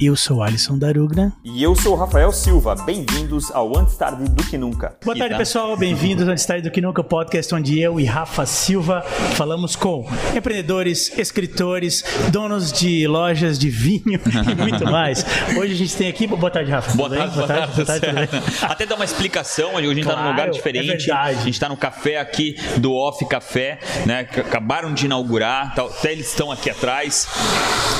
Eu sou Alisson Darugna. E eu sou Rafael Silva. Bem-vindos ao Antes Tarde do Que Nunca. Boa tarde, pessoal. Bem-vindos ao Antes Tarde do Que Nunca, podcast onde eu e Rafa Silva falamos com empreendedores, escritores, donos de lojas de vinho e muito mais. Hoje a gente tem aqui... Boa tarde, Rafa. Boa tarde, boa tarde. Boa tarde, boa tarde Até dar uma explicação, hoje a gente está claro, num lugar diferente. É a gente está no café aqui do Off Café, né? Acabaram de inaugurar, até eles estão aqui atrás.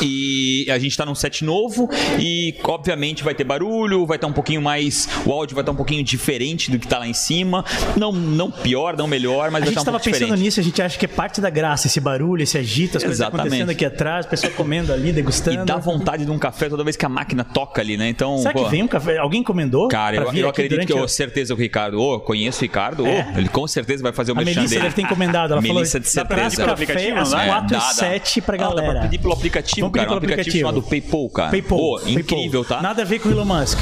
E a gente está num set novo e, obviamente, vai ter barulho, vai estar tá um pouquinho mais. O áudio vai estar tá um pouquinho diferente do que está lá em cima. Não, não pior, não melhor, mas a vai estar tá um pouco diferente. A gente estava pensando nisso, a gente acha que é parte da graça, esse barulho, esse agito, as coisas acontecendo aqui atrás, a pessoa comendo ali, degustando. E dá vontade de um café toda vez que a máquina toca ali, né? Então. Será pô, que vem um café? Alguém encomendou? Cara, eu, eu acredito que eu certeza o Ricardo. Ô, oh, conheço o Ricardo, é. oh, ele com certeza vai fazer o a Melissa dele. deve ter encomendado. Ela Melissa falou, de certeza. Dá café às 4 e 7 pra galera. Vamos pedir pelo aplicativo, Vamos cara. Um aplicativo, chamado PayPal, cara. PayPal. Oh, incrível, tá? Nada a ver com o Elon Musk.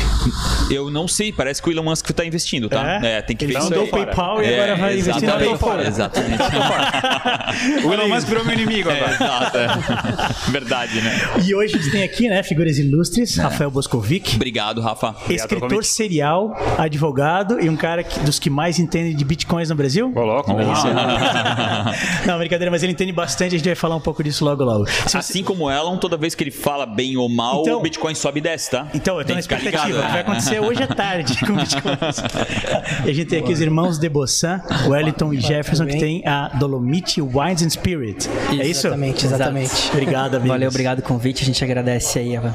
Eu não sei, parece que o Elon Musk tá investindo, tá? É, é tem que Ele ver isso aí. PayPal e agora vai investir no PayPal. Exatamente. o Elon Musk virou meu inimigo agora. Exato. É. Verdade, né? E hoje a gente tem aqui, né, figuras ilustres, Rafael Boscovic. Obrigado, Rafa. Escritor serial, advogado e um cara que, dos que mais entende de bitcoins no Brasil. Coloca. Não, brincadeira, mas ele entende bastante, a gente vai falar um pouco disso logo logo. Se assim você... como Elon, toda vez que ele fala bem ou mal, então, o Bitcoin sobe e desce, tá? Então, eu tô na expectativa. Ligado, vai acontecer hoje à tarde com o Bitcoin. e a gente tem aqui os irmãos de Bossan, Wellington e Jefferson, que tem a Dolomite Wines and Spirit. É isso? Exatamente, exatamente. Obrigado, amigos. Valeu, obrigado o convite. A gente agradece aí a,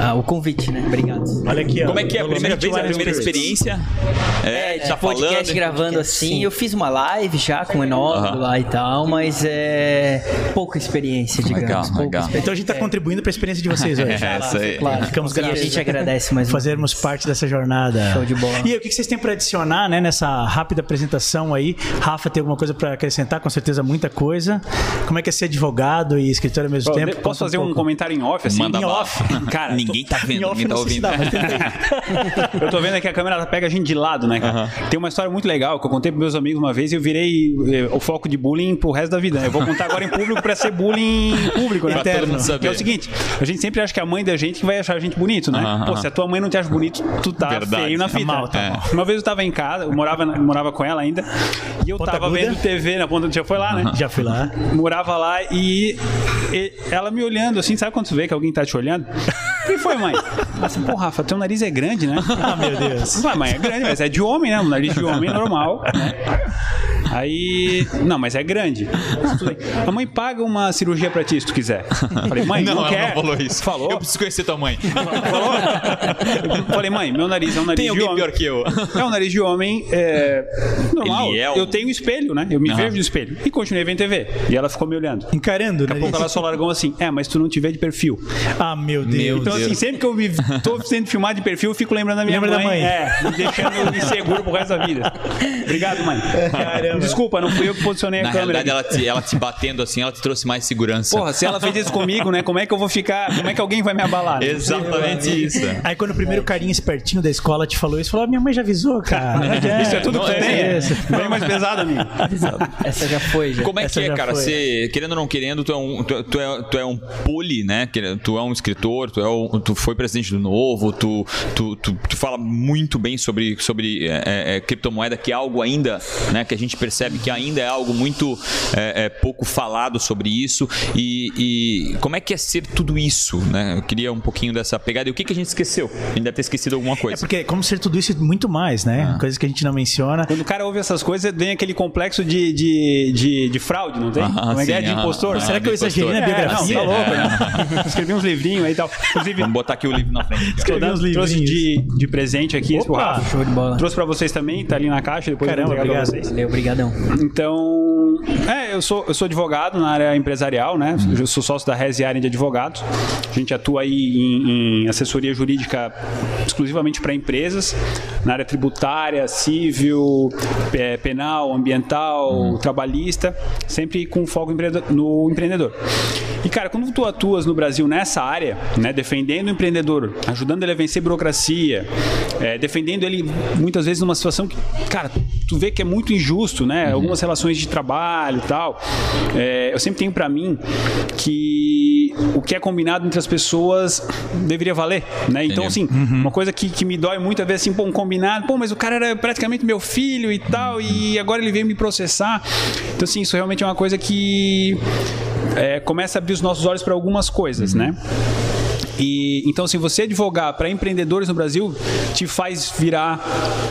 a, o convite, né? Obrigado. Olha aqui, ó. Como é que é a primeira vez, a primeira experiência? É, é tá podcast falando, gravando assim. Sim. Eu fiz uma live já com o enólogo lá e tal, mas é pouca experiência, digamos. Legal, legal. Experiência. Então a gente está é. contribuindo para a experiência de vocês hoje. é, essa aí. Claro. Ficamos gratos. E a gente agradece mais Fazermos parte dessa jornada. Show de bola. E aí, o que vocês têm para adicionar né, nessa rápida apresentação aí? Rafa tem alguma coisa para acrescentar? Com certeza muita coisa. Como é que é ser advogado e escritor ao mesmo Bom, tempo? Posso fazer um, um, comentário em off? Assim? Manda em off. Cara, ninguém tá vendo, ninguém tá ouvindo. Dá, eu tô vendo que a câmera pega a gente de lado, né, cara? Tem uma história muito legal que eu contei pros meus amigos uma vez e eu virei eh, o foco de bullying pro resto da vida. Né? Eu vou contar agora em público para ser bullying público, né? Eterno. Que é o seguinte, a gente sempre acha que a mãe da gente vai achar a gente bonito, né? Uh -huh. Pô, se a tua mãe não te acha bonito, tu tá Verdade. feio na fita. Tá mal, tá mal. Uma vez eu tava em casa, eu morava, morava com ela ainda, e eu Ponta tava Aguda? vendo TV na ponta, já foi lá, né? Uh -huh. Já fui lá. Morava lá e, e, ela me olhando assim, sabe quando tu vê que alguém tá te olhando? O que foi, mãe? Assim, pô, Rafa, teu nariz é grande, né? ah, meu Deus. Ué, mãe, é grande, mas é de homem, né? Um nariz de homem é normal, né? Aí. Não, mas é grande. A mãe paga uma cirurgia pra ti se tu quiser. Falei, mãe, não, não quer. Não falou isso. Falou. Eu preciso conhecer tua mãe. Falou. Falei, mãe, meu nariz é um nariz Tem de homem. pior que eu. É um nariz de homem é, normal. É um... Eu tenho um espelho, né? Eu me uhum. vejo no espelho. E continuei vendo TV. E ela ficou me olhando. Encarando, Daqui a pouco ela só largou assim: É, mas tu não te vê de perfil. Ah, meu Deus. Meu então, Deus. assim, sempre que eu me tô sendo filmado de perfil, eu fico lembrando da minha Lembra mãe. Da mãe. É, me deixando inseguro pro resto da vida. Obrigado, mãe. Caramba. Desculpa, não fui eu que posicionei Na a câmera. Na realidade, ela te, ela te batendo assim, ela te trouxe mais segurança. Porra, se ela fez isso comigo, né? Como é que eu vou ficar? Como é que alguém vai me abalar? Né? Exatamente isso. Aí quando o primeiro carinha espertinho da escola te falou isso, falou: ah, minha mãe já avisou, cara. É, isso é tudo que você tem. É. Bem mais pesado, amigo. Essa já foi, já. Como é Essa que é, cara? Você, querendo ou não querendo, tu é um, tu, tu, é, tu é um poli, né? Tu é um escritor, tu, é um, tu foi presidente do Novo, tu, tu, tu, tu fala muito bem sobre, sobre é, é, criptomoeda, que é algo ainda, né? Que a gente percebe que ainda é algo muito é, é, pouco falado sobre isso. E, e, como é que é ser tudo isso, né? Eu queria um pouquinho dessa pegada. E o que, que a gente esqueceu? A gente deve ter esquecido alguma coisa. É porque como ser tudo isso muito mais, né? Ah. Coisas que a gente não menciona. Quando o cara ouve essas coisas, vem aquele complexo de, de, de, de fraude, não tem? Ah, como é que é? De impostor. Ah, Será que eu exagerei na biografia? É, não, tá louco, né? Escrevi uns livrinhos aí e tal. Inclusive, Vamos botar aqui o livro na frente. Escrevi uns livros. Trouxe de, de presente aqui. Opa, show de bola. Trouxe pra vocês também, tá ali na caixa. Depois Caramba, eu obrigado. pra vocês. Valeu, obrigadão. Então, é, eu sou, eu sou advogado na área empresarial, né? Uhum. Eu sou sócio da Resi Área de Advogados. A gente atua aí em, em assessoria jurídica exclusivamente para empresas, na área tributária, civil, penal, ambiental, uhum. trabalhista, sempre com foco no empreendedor. E, cara, quando tu atuas no Brasil nessa área, né, defendendo o empreendedor, ajudando ele a vencer burocracia, é, defendendo ele muitas vezes numa situação que, cara, tu vê que é muito injusto, né? Uhum. Algumas relações de trabalho e tal. É, eu sempre tenho para mim que o que é combinado entre as pessoas deveria valer, né? Então, assim, uhum. uma coisa que, que me dói muito é ver assim, pô, um combinado, pô, mas o cara era praticamente meu filho e tal, e agora ele veio me processar. Então, assim, isso realmente é uma coisa que é, começa a abrir os nossos olhos para algumas coisas, né? E então, se você advogar para empreendedores no Brasil, te faz virar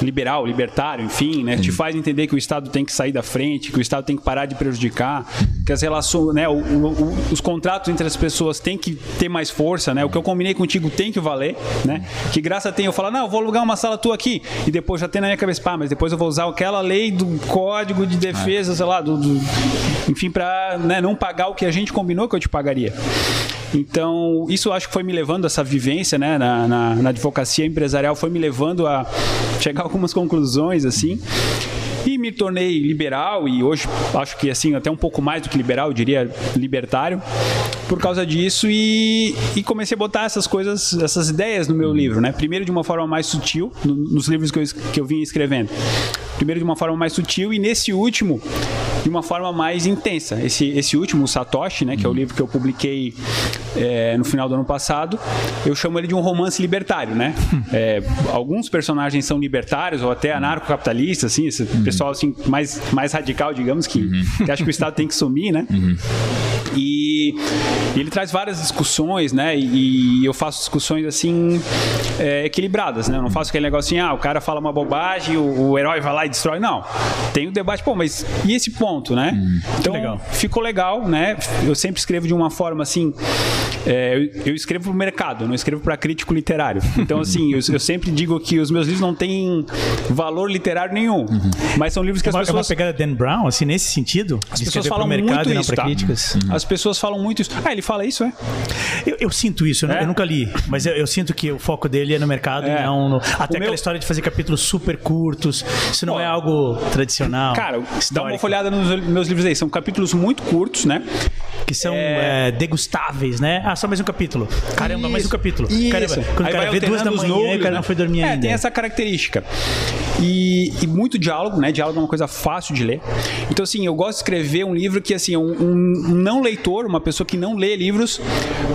liberal, libertário, enfim, né? Te faz entender que o Estado tem que sair da frente, que o Estado tem que parar de prejudicar, que as relações, né? O, o, os contratos entre as pessoas têm que ter mais força, né? O que eu combinei contigo tem que valer, né? Que graça tem eu falar, não, eu vou alugar uma sala tua aqui e depois já tem na minha cabeça, pá, mas depois eu vou usar aquela lei do Código de Defesa, sei lá, do, do enfim, para né, não pagar o que a gente combinou que eu te pagaria. Então, isso acho que foi me levando, essa vivência né, na, na, na advocacia empresarial, foi me levando a chegar a algumas conclusões, assim. E me tornei liberal e hoje acho que assim, até um pouco mais do que liberal, eu diria libertário, por causa disso e, e comecei a botar essas coisas, essas ideias no meu livro, né? Primeiro de uma forma mais sutil, no, nos livros que eu, que eu vim escrevendo. Primeiro de uma forma mais sutil e nesse último de uma forma mais intensa. Esse, esse último, o Satoshi, né, que é o livro que eu publiquei é, no final do ano passado, eu chamo ele de um romance libertário, né? É, alguns personagens são libertários ou até anarcocapitalistas, assim, esse pessoal assim mais, mais radical, digamos, que, que acha que o Estado tem que sumir, né? E, e ele traz várias discussões, né? E, e eu faço discussões assim é, equilibradas, né? Eu não faço aquele negocinho, ah, o cara fala uma bobagem, o, o, herói vai lá e destrói. Não. Tem o debate, pô, mas e esse ponto, né? Hum, então legal. ficou legal, né? Eu sempre escrevo de uma forma assim. É, eu, eu, escrevo para o mercado, não escrevo para crítico literário. Então, assim, eu, eu, sempre digo que os meus livros não têm valor literário nenhum. Uhum. Mas são livros que as pessoas. É uma pegada Dan Brown, assim, nesse sentido? As pessoas falam mercado muito isso, tá? críticas. Uhum. As pessoas falam muito isso. Ah, ele fala isso, é? Eu, eu sinto isso, é? eu nunca li, mas eu, eu, sinto que o foco dele é no mercado é. e não no... Até o aquela meu... história de fazer capítulos super curtos. Isso não Pô, é algo tradicional. Cara, histórico. dá uma folhada nos meus livros aí. São capítulos muito curtos, né? Que são é... É, degustáveis, né? Ah, só mais um capítulo. Caramba, isso, mais um capítulo. Isso. Caramba, quando aí o cara vê duas da manhã, números, o cara não foi dormir é, ainda. tem essa característica. E, e, muito diálogo, né? Diálogo é uma coisa fácil de ler. Então, assim, eu gosto de escrever um livro que, assim, um, um não leitor, uma pessoa que não lê livros,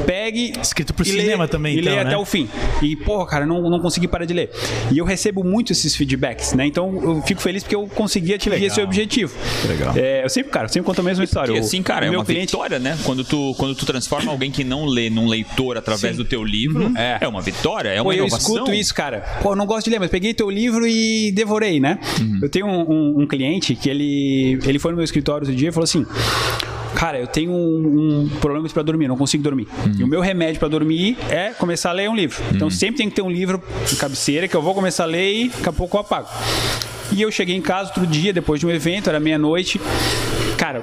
pegue. Escrito pro cinema lê, também, E então, lê né? até o fim. E, porra, cara, não, não consegui parar de ler. E eu recebo muito esses feedbacks, né? Então, eu fico feliz porque eu consegui atingir esse objetivo. Que legal. É, eu sempre, cara, sempre conto a mesma história. Porque, assim, cara, é uma cliente... vitória, né? Quando tu, quando tu transforma alguém que não lê num leitor através Sim. do teu livro, uhum. é. é uma vitória, é uma Pô, inovação. Eu escuto isso, cara. Pô, eu não gosto de ler, mas peguei teu livro e devorei, né? Uhum. Eu tenho um, um, um, cliente que ele, ele foi no meu escritório outro dia e falou assim: Cara, eu tenho um, um problema para dormir, não consigo dormir. Uhum. E o meu remédio para dormir é começar a ler um livro. Então sempre tem que ter um livro de cabeceira que eu vou começar a ler e daqui a pouco eu apago. E eu cheguei em casa outro dia, depois de um evento, era meia-noite cara,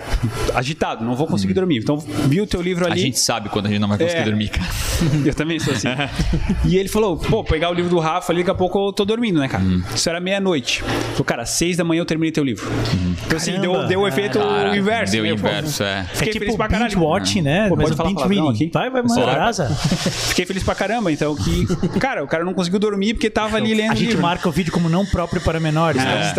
agitado, não vou conseguir hum. dormir. Então, vi o teu livro ali. A gente sabe quando a gente não vai conseguir é, dormir, cara. Eu também sou assim. e ele falou, pô, pegar o livro do Rafa ali, daqui a pouco eu tô dormindo, né, cara? Hum. Isso era meia-noite. Falei, cara, seis da manhã eu terminei teu livro. Hum. Então, assim, deu, deu o efeito cara, inverso. Deu o né? inverso, é. Fiquei é tipo feliz pra caralho. watching, né? Pô, Mas pode falar binge aqui? Vai, vai, mano. Fiquei feliz pra caramba, então, que... Cara, o cara não conseguiu dormir porque tava ali lendo A gente marca o vídeo como não próprio para menores. É, né?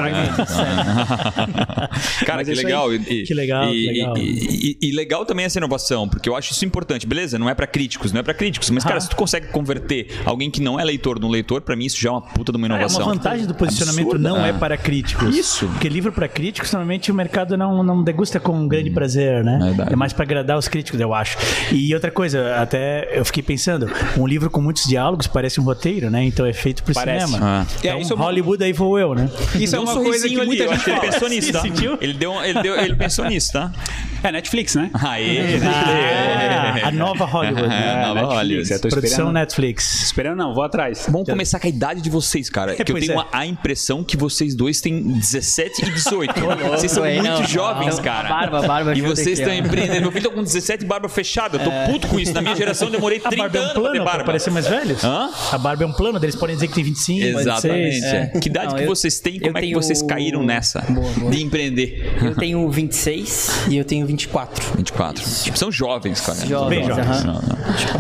Cara, que legal. Que legal, que legal. E, e, e, legal também essa inovação, porque eu acho isso importante. Beleza, não é para críticos, não é para críticos, mas, ah. cara, se tu consegue converter alguém que não é leitor num leitor, para mim isso já é uma puta de uma inovação. É, uma vantagem do posicionamento Absurda. não é. é para críticos. Isso. Porque livro para críticos, normalmente o mercado não, não degusta com um grande hum. prazer, né? Verdade. É mais para agradar os críticos, eu acho. E outra coisa, até eu fiquei pensando, um livro com muitos diálogos parece um roteiro, né? Então é feito pro parece. cinema. Ah. Então, é, isso Hollywood aí vou eu, né? Isso é uma coisa que muita gente ele pensou nisso, tá? Ele, deu, ele, deu, ele pensou nisso, tá? É Netflix, né? Aê, ah, a nova Hollywood. Né? É, nova Netflix, Hollywood. Produção Netflix. Esperando não, vou atrás. Vamos começar com a idade de vocês, cara. É, que eu tenho é. a impressão que vocês dois têm 17 e 18. vocês são muito não, jovens, não, cara. Barba, barba. E vocês estão empreendendo. Meu filho tá com 17 e barba fechada. Eu tô é. puto com isso. Na minha geração eu demorei 30 a barba é um plano pra ter barba. Pra parecer mais velhos? Hã? A barba é um plano, eles podem dizer que tem 25, Exatamente. É. Que idade não, que eu, vocês têm? Como é que vocês caíram nessa boa, boa. de empreender? Eu tenho 26 e eu tenho 24. 24. Tipo, são jovens, cara. Jovens, Bem jovens. aham.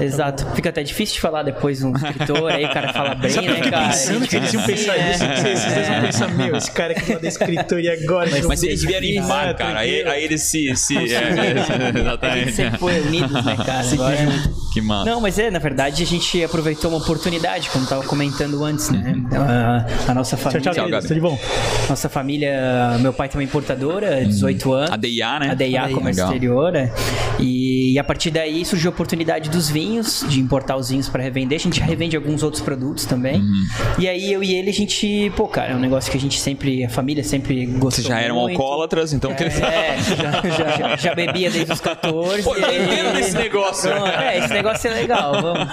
Exato. Fica até difícil de falar depois um escritor, aí o cara fala bem, Sabe eu né, cara? pensando que eles iam pensar É. isso? Esses dois vão pensar, meu, esse cara que manda escritor e agora? Mas eles vieram em par, cara. Aí, tranquilo. aí eles se. se é, é, exatamente. sempre foi unidos, né, cara? Agora... Que massa. Não, mas é, na verdade, a gente aproveitou uma oportunidade, como tava comentando antes, né? A, a nossa família. tchau, Tchau, querido. Gabi. Tudo de bom? Nossa família, meu pai tem uma importadora, 18 anos. A DIA, né? A DIA. Comércio Legal. Exterior, né? E, e a partir daí surgiu a oportunidade dos vinhos, de importar os vinhos para revender. A gente já revende alguns outros produtos também. Uhum. E aí eu e ele, a gente, pô, cara, é um negócio que a gente sempre, a família sempre gostou. Vocês já eram muito. alcoólatras, então. É, já, já- já bebia desde os 14. Pô, eu tô entendendo desse negócio. Pronto, É, esse negócio é legal, vamos.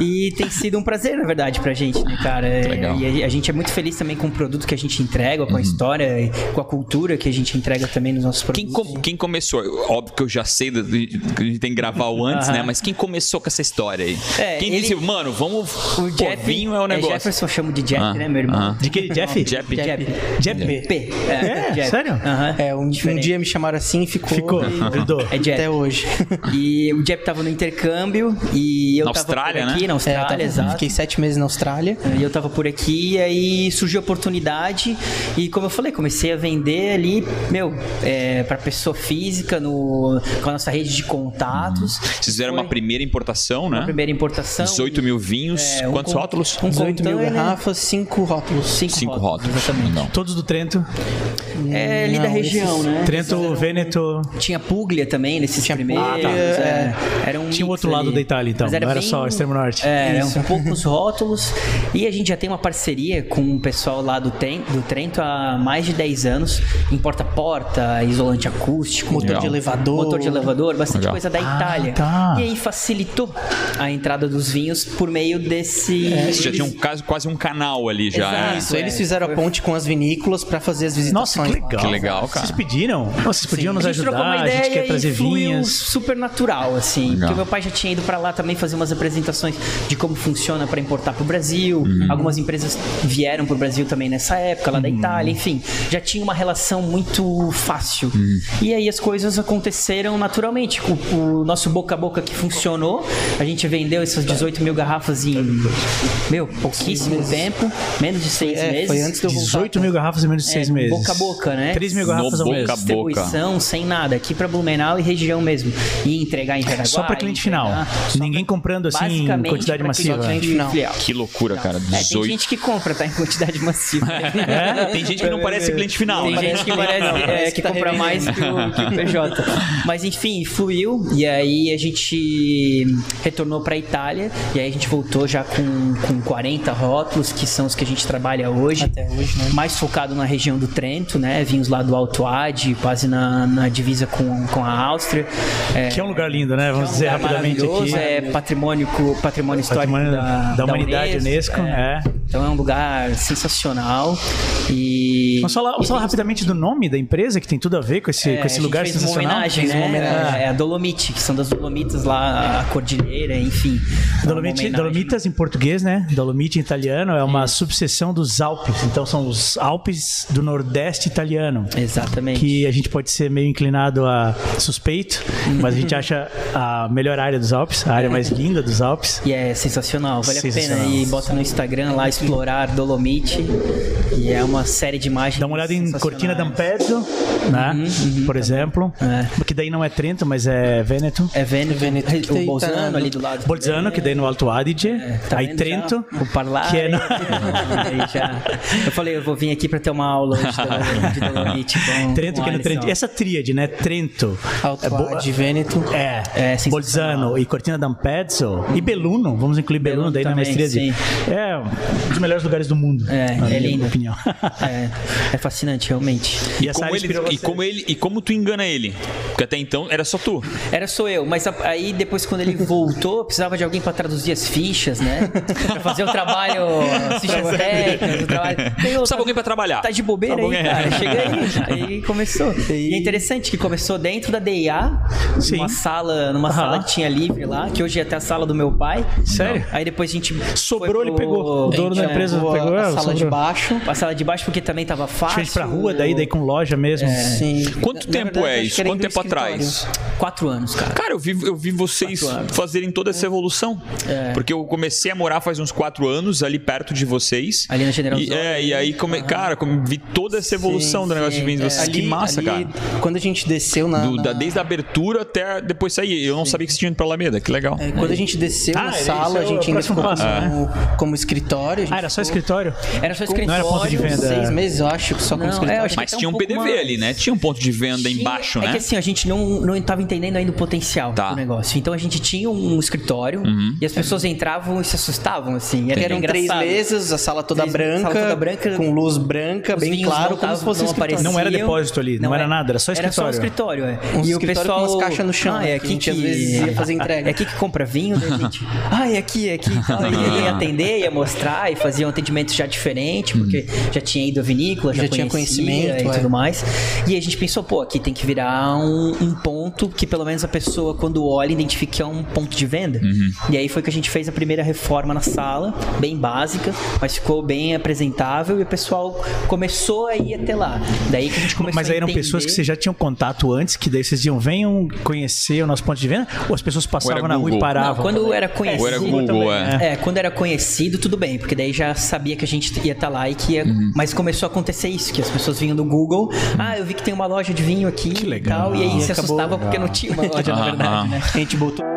E tem sido um prazer, na verdade, pra gente, né, cara? É, legal. E a, a gente é muito feliz também com o produto que a gente entrega, com a história, com a cultura que a gente entrega também nos nossos Quem, produtos. com- quem começou? Óbvio que eu já sei do- que a gente tem que gravar o antes, Aham. né? Mas quem começou com essa história aí? É, quem ele- disse, mano, vamos. O pô, Jeff, vinho é o negócio. Jefferson, eu chamo de Jeff, Ah, né, meu irmão? ah. De que, Jeff? Jeff. Jeff. Jeff. P. É, sério? Aham. É, um, um dia me chamaram assim e ficou. Ficou, e- grudou. É Jeff. Até hoje. E o Jeff tava no intercâmbio e eu Na tava Austrália, por aqui, né? na É, eu Austrália, tava- exato. Fiquei sete meses na Austrália. E eu tava por aqui e aí surgiu a oportunidade e como eu falei, comecei a vender ali, meu, é, para pessoa física no, com a nossa rede de contatos. Vocês fizeram Foi uma primeira importação, né? uma primeira importação. 18 mil vinhos. É, um Quantos con- rótulos? Um 18 mil garrafas, cinco rótulos. Cinco, Cinco rótulos, rótulos. exatamente. Legal. Todos do Trento. É ali da Não, região, esses- né? Trento, Vêneto. Tinha Puglia também nesses Tinha primeiros. Puglia, é. Era um Tinha o outro lado ali. da Itália, então. Mas Não era bem- só o extremo norte. É, eram poucos rótulos. E a gente já tem uma parceria com o pessoal lá do, Ten, do Trento há mais de 10 anos. Em porta-porta, isolante acústico. Motor Legal. de elevador. Motor de elevador, bastante Legal. coisa da Ah, Itália. tá. E aí facilitou a entrada dos vinhos por meio desse. Vocês já tinham um caso, quase um canal ali já. Exato. é. Isso, eles É, fizeram foi- a ponte com as vinícolas pra fazer as Nossa, visitações. que legal. Que legal, cara. Vocês pediram? Nossa, Vocês podiam nos a gente ajudar, a gente quer trazer e vinhos. super natural, assim. Legal. Porque meu pai já tinha ido pra lá também fazer umas apresentações de como funciona pra importar pro Brasil. Uhum. Algumas empresas vieram pro Brasil também nessa época, lá da Uhum. Itália, enfim. Já tinha uma relação muito fácil. Uhum. E aí as coisas aconteceram naturalmente. O, o nosso boca a boca que funcionou, a gente vendeu essas 18 mil garrafas em, meu, pouquíssimo tempo, menos de seis É, meses. foi antes de eu voltar. 18 mil garrafas em menos de É, 6 meses. Boca a boca, né? 3 mil garrafas No ao mês. boca a boca. distribuição sem nada, aqui pra Blumenau e região mesmo. E entregar em Jaraguá. Só pra cliente entregar- final. Só Ninguém pra- comprando, assim, em quantidade massiva. cliente Final. filial. Que loucura, cara. É, tem 18. gente que compra, tá? Em quantidade massiva. É? Tem gente que não parece cliente final, Tem né? gente que parece é, que tá compra mais que o, que o PJ. Mas enfim, fluiu. E aí a gente retornou pra Itália. E aí a gente voltou já com, com 40 rótulos, que são os que a gente trabalha hoje. Até hoje, né? Mais focado na região do Trento, né? Vinhos lá do Alto Ade, quase na, na divisa com, com a Áustria. É, Que é um lugar lindo, né? Vamos dizer lugar rapidamente aqui. É patrimônio, patrimônio histórico Patrimônio da, da humanidade, Unesco, é. Então é um lugar sensacional. E. Vamos falar, vamos falar rapidamente do nome da empresa, que tem tudo a ver com esse, É, com esse lugar fez uma sensacional. homenagem, Fez né? uma homenagem. É, a Dolomite, que são das Dolomitas lá, a Cordilheira, enfim. É uma Dolomite, homenagem. Dolomitas em português, né? Dolomite em italiano é uma subseção dos Alpes. Então são os Alpes do Nordeste italiano. Exatamente. Que a gente pode ser meio inclinado a suspeito, mas a gente acha a melhor área dos Alpes, a área mais linda dos Alpes. E é sensacional, vale Sensacional. a pena. E bota no Instagram lá, explorar Dolomite. E é uma série de imagens. Dá uma olhada em Cortina d'Ampezzo, né? Por exemplo. É. Que daí não é Trento, mas é Vêneto. É Vêneto, Vêneto que o tem- Bolzano tá- ali do lado. Bolzano, que daí no Alto Adige. Tá aí Trento, já? o Parlare. que é no... Eu falei, eu vou vir aqui pra ter uma aula hoje de- Dolomite com Trento, com que é no. Trento. Essa tríade, né? Trento, Alto é, Adige, Vêneto. é, É, sensacional. Bolzano e Cortina d'Ampezzo e Beluno, vamos incluir Beluno, Belluno daí na também, minha tríade. sim. É um dos melhores lugares do mundo. É, na é minha lindo. opinião. É, é fascinante, realmente. E essa Como ele, e como ele e como tu engana ele? Porque até então era só tu. Era só eu, mas aí depois quando ele voltou, precisava de alguém pra traduzir as fichas, né? Pra fazer o trabalho, as fichas técnicas, o trabalho. Precisava alguém pra trabalhar. Tá de bobeira Tá aí, cara. Chega aí. Aí começou. E é interessante que começou dentro da DIA, Sim. numa sala, numa sala que tinha livre lá, que hoje é até a sala do meu pai. Sério? Aí depois a gente. Sobrou, ele pegou. O dono da É, empresa pegou a ela, sala de baixo. A sala de baixo porque também tava fácil. Frente pra rua, daí, daí com loja mesmo. Sim. Quanto Na tempo verdade, é isso? Quanto tempo atrás? Quatro anos, cara. Cara, eu vi, eu vi vocês fazerem toda essa evolução. É. Porque eu comecei a morar faz uns quatro anos ali perto de vocês. Ali na General E, Osório. é, e aí, come, cara, come- vi toda essa evolução Sim, do negócio sim. de vinhos de vocês. É, que massa, ali, cara. Quando a gente desceu na. Do- da- na- desde a abertura até depois sair. Eu não sabia que você tinha ido pra Alameda. Que legal. é, quando a gente desceu Ah, na sala, é a o gente ainda ficou como, como escritório. Ah, era só escritório? Era só Não escritório. era ponto de venda. Seis meses, eu acho, só como Não, escritório. é, eu acho que Mas tinha um, PDV ali, né? Tinha um ponto de venda embaixo, é né? que assim, a gente não, não tava entendendo ainda o potencial Tá. do negócio. Então a gente tinha um escritório e as pessoas entravam e se assustavam, assim. Era Eram três mesas, a sala toda, Três- branca, sala toda branca, com luz branca, bem claro, não como se fosse não escritório. apareciam. Não era depósito ali, não era nada, era só Era só um escritório. escritório, é. Um e o escritório pessoal... com umas caixas no chão, Ah, né, é que a aqui gente que... às vezes ia fazer entrega. É aqui que compra vinho, a gente... Ah, é aqui, é aqui. e. E ele ia atender, ia mostrar e fazia um atendimento já diferente, porque já tinha ido à vinícola, já, Já tinha conhecia conhecimento, e é. tudo mais. E a gente pensou, pô, aqui tem que virar um, um ponto que pelo menos a pessoa, quando olha, identifique que é um ponto de venda. E aí foi que a gente fez a primeira reforma na sala, bem básica, mas ficou bem apresentável e o pessoal começou a ir até lá. Daí que a gente começou Mas aí a eram entender- pessoas que vocês já tinham contato antes, que daí vocês diziam, venham conhecer o nosso ponto de venda? Ou as pessoas passavam na rua e paravam? Não, quando era conhecido. Ou era Google, é. É, quando era conhecido, tudo bem, porque daí já sabia que a gente ia estar lá e que ia. Uhum. Mas começou a acontecer isso, que as pessoas vinham do Google, ah, eu vi que tem uma loja de vinho aqui Que e legal. tal, e aí E se acabou- assustava porque não tinha uma loja, na Ah, verdade, ah. né? A gente botou.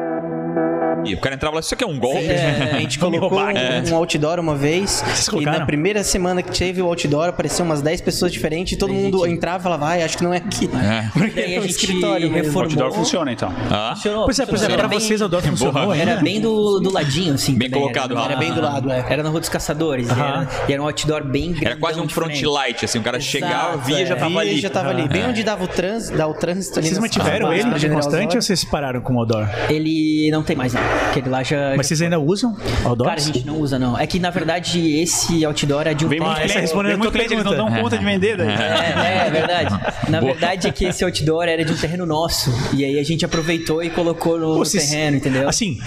E o cara entrava lá, isso aqui é um golpe? É, a gente colocou um, um outdoor uma vez. E colocaram? na primeira semana que teve o outdoor, apareceu umas 10 pessoas diferentes e todo mundo entrava e falava, ai, acho que não é aqui. É. Porque é a um gente escritório mesmo. O reformou. outdoor funciona, então. Ah, Funcionou, Pois é, pois é, pra bem- vocês o Dor funcionou? Era bem do, do ladinho, assim. Bem também, colocado, era, Rafa. Era bem do lado, é. Era na Rua dos Caçadores. e Aham. Era, e era um outdoor bem grande. Era quase um front light, assim, o cara chegava, Exato, via, já é. tava ali. e já tava ali. Bem onde dava o trânsito, dá o trânsito ali. Vocês mantiveram ele de constante ou vocês pararam com o Odor? Ele não tem mais, não. Aquele lá já. Mas vocês ainda usam outdoors? Cara, a gente não usa, não. É que, na verdade, esse outdoor é de um Vem muito cliente, respondendo muito cliente, eles não dão conta de vender daí. É, é verdade. Na verdade é que esse outdoor era de um terreno nosso. E aí a gente aproveitou e colocou no, Vocês- terreno, entendeu? Assim,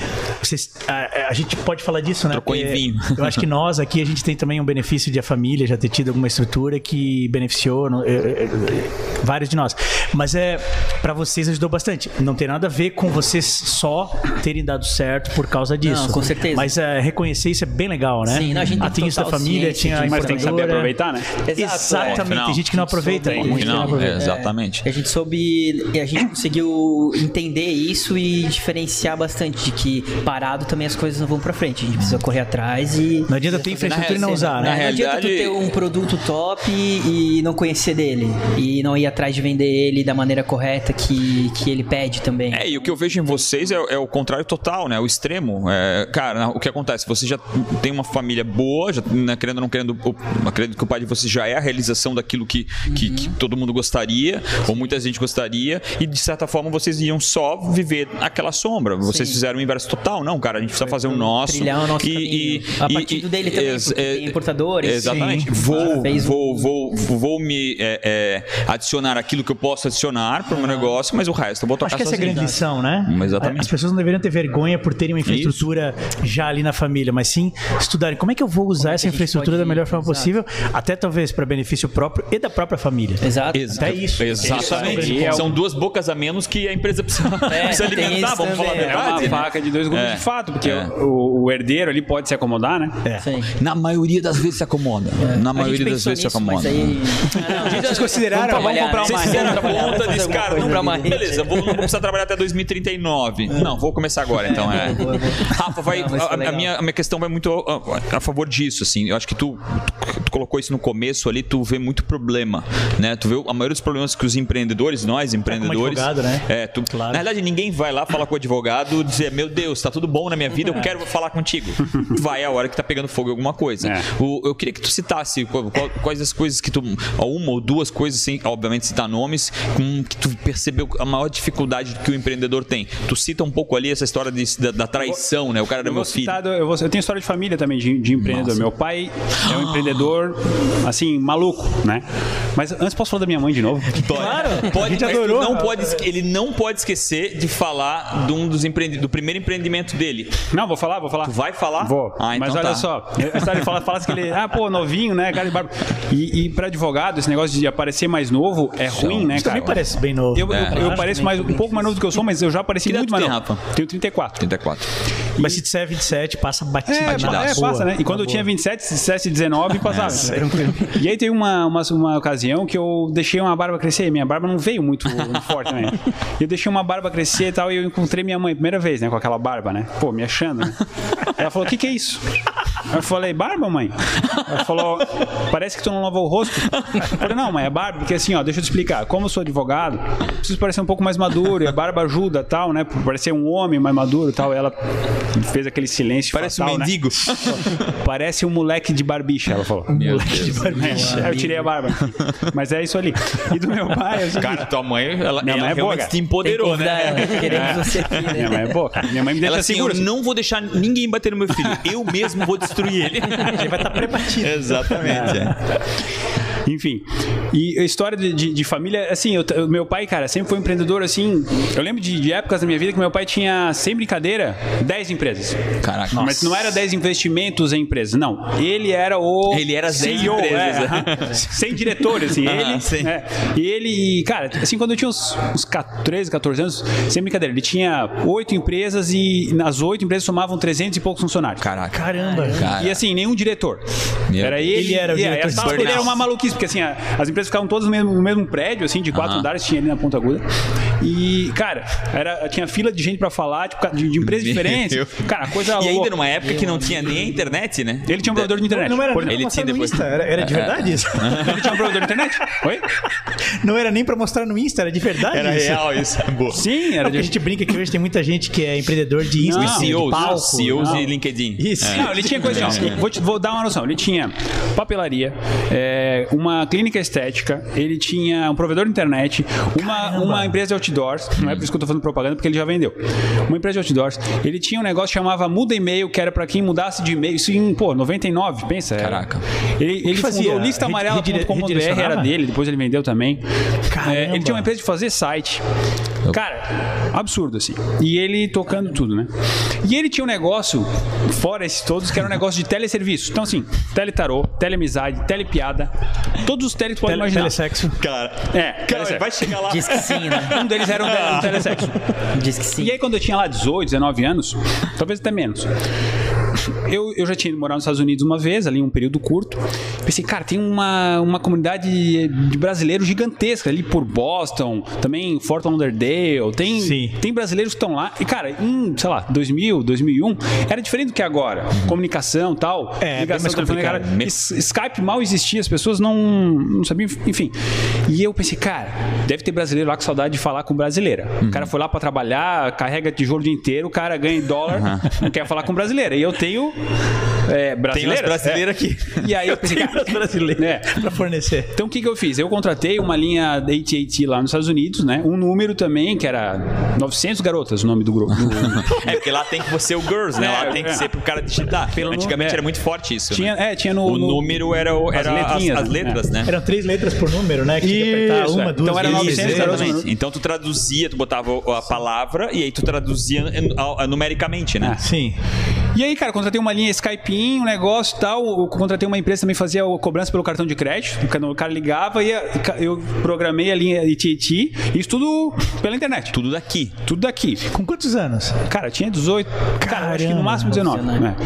vocês, a, a gente pode falar disso, né? Trocou em vinho. Eu acho que nós aqui, a gente tem também um benefício de a família já ter tido alguma estrutura que beneficiou no- eh, eh, eh, vários de nós. Mas é, para vocês ajudou bastante. Não tem nada a ver com vocês só terem dado certo por causa disso. Não, com certeza. Mas é, reconhecer isso é bem legal, né? Sim, não, a gente tem da total família, tinha a Mas tem que saber aproveitar, né? Exato, Exatamente, Afinal, tem gente que não aproveita. Tem, gente que não aproveita. é, exatamente. E a gente soube, e a gente conseguiu entender isso e diferenciar bastante de que parado também as coisas não vão pra frente. A gente precisa correr atrás e. Não adianta ter infraestrutura e não usar, né? não adianta tu ter um produto top e não conhecer dele. E não ir atrás de vender ele da maneira correta que, que ele pede também. É, e o que eu vejo em vocês é, é o contrário total, né? O extremo. É, cara, o que acontece? Você já tem uma família boa, já, né, querendo ou não querendo, acredito que o pai de vocês já é a realização daquilo que, que, que todo mundo gostaria, ou muita gente gostaria, e de certa forma vocês iam só viver aquela sombra. Vocês Sim. fizeram o inverso total. Não, cara, a gente precisa fazer o nosso. Trilhar o nosso e, e, A partir e- do dele também, ex- é- tem importadores. Exatamente. Sim. Vou, vou, vou, vou me é, é, adicionar aquilo que eu posso adicionar para o meu negócio, mas o resto eu vou tocar Acho que essa é a grande lição, né? Exatamente. As pessoas não deveriam ter vergonha por terem uma infraestrutura já ali na família, mas sim estudarem como é que eu vou usar Como é essa a infraestrutura da melhor forma Exato. possível, até talvez para benefício próprio e da própria família. Exato. Ex- Até isso. Exatamente. Isso aí. São duas bocas a menos que a empresa precisa, É, precisa alimentar, isso vamos falar a também. É uma verdade. né? faca de dois gumes É. de fato, porque É. o, o herdeiro ali pode se acomodar, né? É. Sim. Na maioria das vezes se acomoda. Na A maioria das vezes se nisso, acomoda. mas aí... Ah, não, Vocês consideraram? Vamos trabalhar, comprar né? uma Vocês fizeram a Vamos trabalhar, conta vamos desse cara. Não, beleza, vou, não vou precisar trabalhar até 2039. Não, vou começar agora, então. É. Rafa, vai, Não, a, a minha, a minha questão vai muito a, a favor disso, assim. Eu acho que tu, tu, tu colocou isso no começo ali, tu vê muito problema, né? Tu vê a maioria dos problemas que os empreendedores, nós empreendedores... advogado, né? É, tu, Claro. Na verdade, ninguém vai lá falar com o advogado dizer, meu Deus, tá tudo bom na minha vida, eu quero falar contigo. Vai a hora que tá pegando fogo em alguma coisa. É. O- eu queria que tu citasse qual- quais as coisas que tu. Uma ou duas coisas, sem, obviamente, citar nomes, com, que tu percebeu a maior dificuldade que o empreendedor tem. Tu cita um pouco ali essa história de- da, da traição, né? O cara era Eu, meu vou filho. eu, vou- eu tenho história de família também de, de empreendedor. Nossa. Meu pai é um empreendedor assim, maluco, né? Mas antes posso falar da minha mãe de novo? Claro, Pode, a gente adorou. não pode, ele não pode esquecer de falar de um dos empreendi- do primeiro empreendimento dele. Não, vou falar, vou falar. Tu vai falar? Vou. Ah, então Mas olha tá. só, a história fala, fala que ele, ah, pô, novinho, né, cara de barba. E, e pra advogado, esse negócio de aparecer mais novo é ruim, né, Você cara? também parece bem novo. Eu, eu- É. eu pareço mais, um pouco mais novo do que eu sou, mas eu já pareci Que muito mais tem, novo. Rafa? Tenho 34. 34. Mas se disser 27, passa batida É, é, passa, né? E quando eu tinha 27, se dissesse 19, passava. E aí teve uma, uma, uma ocasião que eu deixei uma barba crescer. Minha barba não veio muito forte também. E eu deixei uma barba crescer e tal, e eu encontrei minha mãe, primeira vez, né? Com aquela barba, né? Pô, me achando, né? Ela falou, o que que é isso? Eu falei, barba, mãe? Ela falou, parece que tu não lavou o rosto. Eu falei, não, mãe, é barba, porque assim, ó, deixa eu te explicar. Como eu sou advogado, preciso parecer um pouco mais maduro, e a barba ajuda, tal, né? Parecer um homem mais maduro e tal. E ela fez aquele silêncio Parece fatal, um né? mendigo. Parece um moleque de barbicha, ela falou. Meu Moleque de Deus. barbicha. Aí eu tirei a barba. Mas é isso ali. E do meu pai, é o seguinte, Cara, tua mãe, ela, Minha ela mãe é boa, te empoderou, Tem que né? ela, Queremos você aqui, né? minha mãe é boa. Minha mãe me deixa Ela assim, segura. eu não vou deixar ninguém bater no meu filho. Eu mesmo vou destruir ele. Ele vai estar pré-batido. Exatamente. é. Enfim. E a história de, de- de família, assim, eu- meu pai, cara, sempre foi um empreendedor, assim. Eu lembro de, de épocas da minha vida que meu pai tinha, sem brincadeira, 10 empresas. Caraca. Mas não era 10 investimentos em empresas, não. Ele era o. Ele era as 10 CEO, empresas. é, sem diretor, assim. Aham, ele. sim. é. E ele, cara, assim, quando eu tinha uns, uns 13, 14 anos, sem brincadeira, ele tinha oito empresas e nas oito empresas somavam 300 e poucos funcionários. Caraca. Caramba. Cara. E assim, nenhum diretor. Meu era ele. Ele era o e, diretor é, dele burnout. era uma maluquice, porque assim, a- as empresas ficavam todas no mesmo, no mesmo prédio, assim, de quatro Aham. andares, tinha ali na Ponta Aguda. E, cara, era, tinha fila de gente pra falar, tipo, de, de empresas diferentes. Cara, coisa E ainda louca. numa época que não tinha nem a internet, né? Ele tinha um provedor de internet. Não era Ele mostrar tinha no depois- Insta, era, era de verdade isso. Ele tinha um provedor de internet? Oi? Não era nem pra mostrar no Insta, era de verdade Era isso. real isso. Boa. Sim, É era porque a de... gente brinca que hoje tem muita gente que é empreendedor de Insta, Não, de CEOs, palco. CEOs Não. e LinkedIn. Isso. É. Não, ele tinha coisa assim, ó, vou, te- vou dar uma noção. Ele tinha papelaria, é, uma clínica estética, ele tinha um provedor de internet, uma, uma empresa de outdoors, não é por isso que eu tô fazendo propaganda, porque ele já vendeu. Uma empresa de outdoors, ele tinha um negócio que chamava Muda E-mail, que era pra quem mudasse de e-mail, isso em, pô, 99, pensa. era. Caraca. Ele, ele fazia? fundou listaamarela.com.br, era dele, depois ele vendeu também. É, ele tinha uma empresa de fazer site. Cara, absurdo, assim. E ele tocando tudo, né? E ele tinha um negócio, fora esses todos, que era um negócio de teleserviço. Então, assim, teletarô, teleamizade, telepiada, todos os tele que tu pode Tele, imaginar. telesexo. Cara, É, cara, telesexo. vai chegar lá. Diz que sim, né? Um deles era um, tele- um telesexo. Diz que sim. E aí, quando eu tinha lá 18, 19 anos, talvez até menos, eu, eu já tinha ido morar nos Estados Unidos uma vez, ali um período curto. Pensei, cara, tem uma, uma comunidade de brasileiros gigantesca ali por Boston, também Fort Lauderdale, tem, Sim. tem brasileiros que estão lá. E, cara, em, sei lá, 2000, 2001, era diferente do que é agora. Comunicação tal, É, ligação telefônica, S- Skype mal existia, as pessoas não, não sabiam, enfim. E eu pensei, cara, deve ter brasileiro lá com saudade de falar com brasileira. O cara foi lá pra trabalhar, carrega tijolo o dia inteiro, o cara ganha em dólar, não quer falar com brasileira. E eu tenho é, Tem umas brasileiras. brasileiras aqui. É. E aí eu pensei, Tem cara, brasileiros É. pra fornecer. então o que, que eu fiz? Eu contratei uma linha da AT&T lá nos Estados Unidos, né? Um número também que era 900 garotas, o nome do grupo. É, porque lá tem que ser o Girls, né? Lá É, tem que é. ser pro cara digitar. Pelo Antigamente é. era muito forte isso. tinha, né? é, tinha no, O no- número era, o- as era as, letrinhas, as né? letras, né? Eram três letras por número, né? Que tinha que apertar Isso, uma, é. duas, Então era três, 900 três, garotos. Exatamente. Então tu traduzia, tu botava a palavra e aí tu traduzia numericamente, né? Sim. E aí, cara, contratei uma linha Skype, um negócio e tal. Eu contratei uma empresa que também fazia cobrança pelo cartão de crédito. O cara- O cara ligava e eu programei a linha ITT. Isso tudo pela internet. Tudo daqui. Tudo daqui. Com quantos anos? Cara, tinha 18. Cara, acho que no Caramba. máximo 19. 19. né?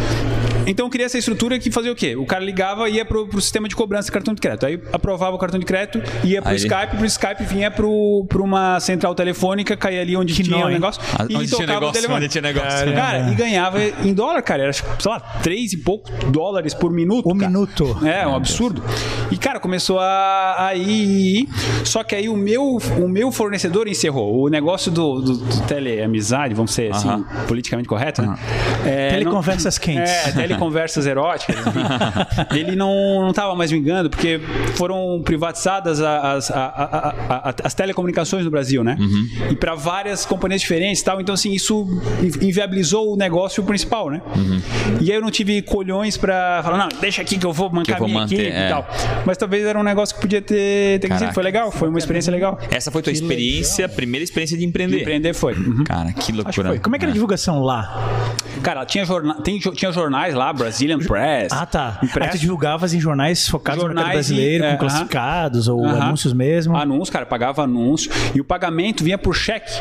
Então eu criei essa estrutura que fazia o quê? O cara ligava e ia pro, pro sistema de cobrança de cartão de crédito. Aí aprovava o cartão de crédito, ia pro Aí ele- Skype, pro Skype vinha pro, pro uma central telefônica, caía ali onde Que tinha o negócio. Ah, e onde tinha tocava o negócio, telefone. onde tinha negócio. Cara, e ganhava em dólar, cara. Era, sei lá, três e pouco dólares por minuto. Um cara. minuto. É, um absurdo. E, cara, começou a, a ir, ir. Só que aí o meu, o meu fornecedor encerrou. O negócio do, do, do teleamizade, vamos ser assim, Aham. politicamente correto, né? É, Teleconversas não- quentes. É, conversas eróticas, enfim, ele não, não tava mais vingando, porque foram privatizadas as, a- a- a- a- as telecomunicações no Brasil, né? Uhum. E para várias companhias diferentes e tal. Então, assim, isso in- inviabilizou o negócio principal, né? Uhum. E aí eu não tive colhões pra falar, não, deixa aqui que eu vou mancar eu vou minha manter, equipe é. e tal. Mas talvez era um negócio que podia ter, ter. Caraca. Foi legal, foi uma experiência legal. Essa foi tua experiência, primeira experiência de empreender. Empreender foi. Uhum. Cara, que loucura. foi. Como é que era a divulgação lá? Cara, tinha, jorna... tem, tinha jornais lá, Brazilian Press. Ah, tá. Aí Impresso. tu divulgavas em jornais focados no mercado Jornais e- brasileiro, é, com classificados ou Aham. anúncios mesmo. Anúncio, cara, pagava anúncio. E o pagamento vinha por cheque.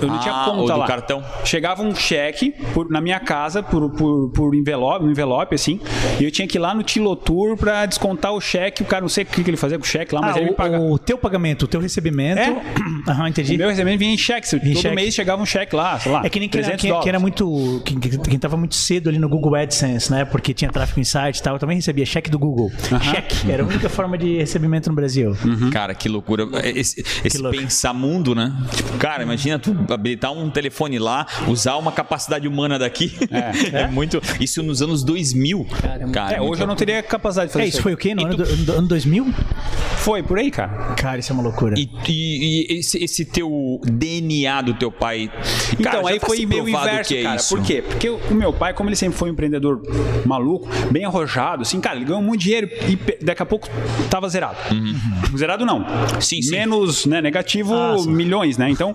Eu não Ah, tinha conta lá. cartão. Chegava um cheque por- na minha casa por, por, por envelope, um envelope, assim. E eu tinha que ir lá no Tilotour pra descontar o cheque. O cara, não sei o que que ele fazia com o cheque lá, mas Ah, ele me pagava. o, o teu pagamento, o teu recebimento. É. Aham, entendi. O meu recebimento vinha em cheque. Em Todo cheque. mês chegava um cheque lá, sei lá. É que nem quem era, 300 quem, quem era dólares. muito. Quem, quem tava muito cedo ali no Google AdSense, né? Porque tinha tráfego em site e tal. Eu também recebia cheque do Google. Cheque. Era a única forma de recebimento no Brasil. Cara, que loucura. Esse, pensar mundo, né? Tipo, cara, imagina tu habilitar um telefone lá, usar uma capacidade humana daqui. É, muito. Isso nos anos 2000. Caramba. Cara, É, muito hoje eu não teria capacidade de fazer É, isso foi o quê? No ano, ano do- ano 2000? Foi por aí, cara. Cara, isso é uma loucura. E, e- e esse, esse teu DNA do teu pai. Então, cara, já aí tá foi meio inverso, que é cara. isso. Por quê? Porque o meu pai, como ele sempre foi um empreendedor maluco, bem arrojado, assim, cara, ele ganhou muito dinheiro e daqui a pouco tava zerado. Zerado não. Uhum. Sim, sim. Menos, né, negativo Ah, sim. milhões, né? Então,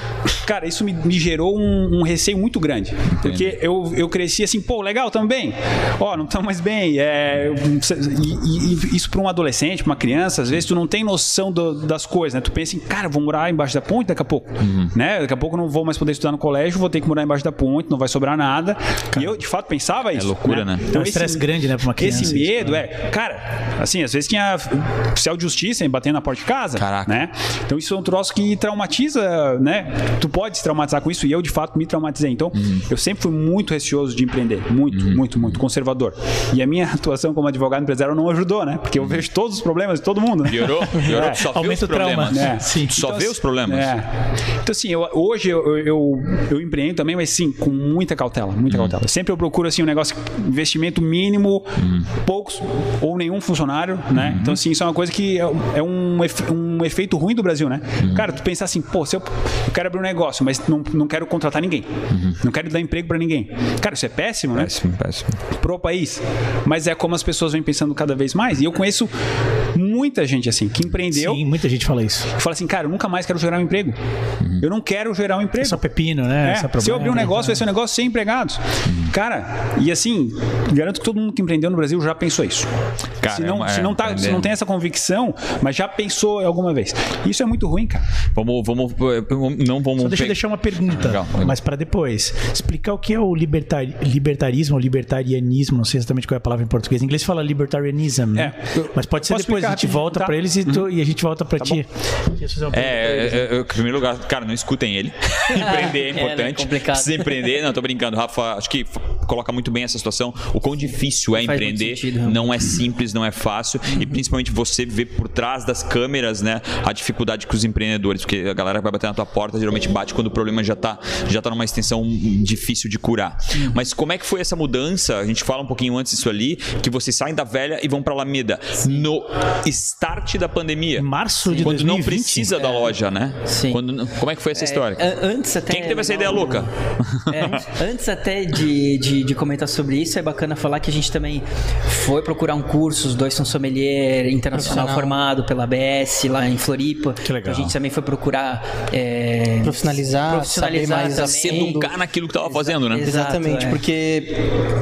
cara, isso me, me gerou um, um receio muito grande. Porque eu, eu cresci assim, pô, legal também. Ó, não estamos mais bem. É, e, e- isso para um adolescente, para uma criança, às vezes tu não tem noção do- das coisas, né? Tu pensa assim, cara, vou morar embaixo da ponte daqui a pouco. Uhum. Né? Daqui a pouco eu não vou mais poder estudar no colégio, vou ter que morar embaixo da ponte, não vai sobrar nada. E eu, de fato, pensava isso. loucura, né? É um estresse grande, né, pra uma criança Esse isso, medo, é. Cara, assim, às vezes tinha oficial de justiça batendo na porta de casa. Caraca. Né? Então isso é um troço que traumatiza, né? Tu pode se traumatizar com isso e eu, de fato, me traumatizei. Então, Uhum. eu sempre fui muito receoso de empreender. Muito, muito, muito conservador. E a minha atuação como advogado empresário não ajudou, né? Porque eu vejo todos os problemas de todo mundo, né? Piorou? Piorou? É. Só vê Aumenta os o trauma. problemas. É. Sim. Só Então, vê os problemas. É. Então, assim, eu- hoje eu, eu, eu empreendo também, mas sim, com muita cautela, muita Uhum. cautela. Sempre eu procuro, assim, um negócio, investimento mínimo, Uhum. poucos ou nenhum funcionário, né? Então, assim, isso é uma coisa que é, é um, efe- um efeito ruim do Brasil, né? Uhum. Cara, tu pensar assim, pô, se eu, eu quero abrir um negócio, mas não, não quero contratar ninguém. Não quero dar emprego pra ninguém. Cara, isso é péssimo, né? Uhum. Péssimo, péssimo. pro país. Mas é como as pessoas vêm pensando cada vez mais. E eu conheço muita gente assim, que empreendeu Sim, muita gente fala isso. fala assim, cara, eu nunca mais quero gerar um emprego. Eu não quero gerar um emprego. É só pepino, né? É, Só se eu abrir um problema, negócio, vai ser um negócio sem empregados. Cara, e assim, garanto que todo mundo que empreendeu no Brasil já pensou isso. Cara, se, não, é se, não é, tá, se é. não tem essa convicção, mas já pensou alguma vez. Isso é muito ruim, cara. Vamos, vamos, não vamos. Só deixa eu pe- deixar uma pergunta, Legal, mas para depois. Explicar o que é o libertar, libertarismo ou libertarianismo, não sei exatamente qual é a palavra em português. Em inglês fala libertarianism, né? É, eu- Mas pode ser posso depois, a gente volta tá? pra eles e, tu- e a gente volta pra Tá ti. É, é, é, em primeiro lugar, cara, não escutem ele. empreender é É, né? importante. Complicado. Precisa empreender. Não, tô brincando. Rafa, acho que coloca muito bem essa situação. O quão difícil é Faz empreender. sentido, não é simples, não é fácil. E principalmente você ver por trás das câmeras, né, a dificuldade que os empreendedores, porque a galera que vai bater na tua porta geralmente bate quando o problema já tá, já tá numa extensão difícil de curar. Mas como é que foi essa mudança? A gente fala um pouquinho antes disso ali, que vocês saem da velha e vão pra Alameda. No start da pandemia. Em março de Quando 2020. não precisa da loja, né? Sim. Quando, como é que foi essa história? An- Antes até. Quem que teve essa ideia legal- louca? É, antes até de, de, de comentar sobre isso, é bacana falar que a gente também foi procurar um curso, os dois são sommelier internacional formado pela ABS lá em Floripa. Que legal. Então a gente também foi procurar é, Profissionalizar, profissionalizar saber mais a também. fundo. Educar naquilo que tava fazendo, né? Exato, Exatamente, é. porque,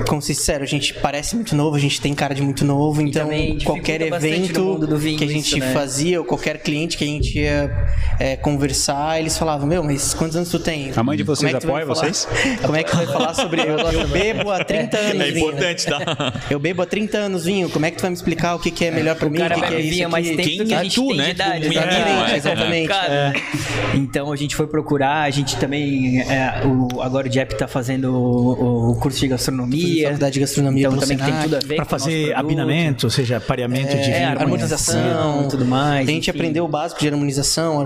como sincero, a gente parece muito novo, a gente tem cara de muito novo, então qualquer evento vinho que a gente isso, né? fazia, ou qualquer cliente que a gente ia é, conversar, eles falavam, meu, mas quantos anos tu tem? A mãe de vocês é apoia falar- vocês? Como é que tu vai falar sobre eu, eu bebo há 30 anos É vinho? importante, tá? Eu bebo há 30 anos vinho, como é que tu vai me explicar o que, que é melhor pra O mim, o que, que é isso vinho aqui? tempo Quem é tu, né? idade. Como Exatamente, É. Então a gente foi procurar, a gente também. é, o, agora o Jeff tá fazendo o, o curso de gastronomia. Faculdade de gastronomia Então também tem Senac. tudo a ver nosso fazer abinamento, ou seja, pareamento de É, vinho. harmonização, tudo mais, A gente enfim. aprendeu o básico de harmonização,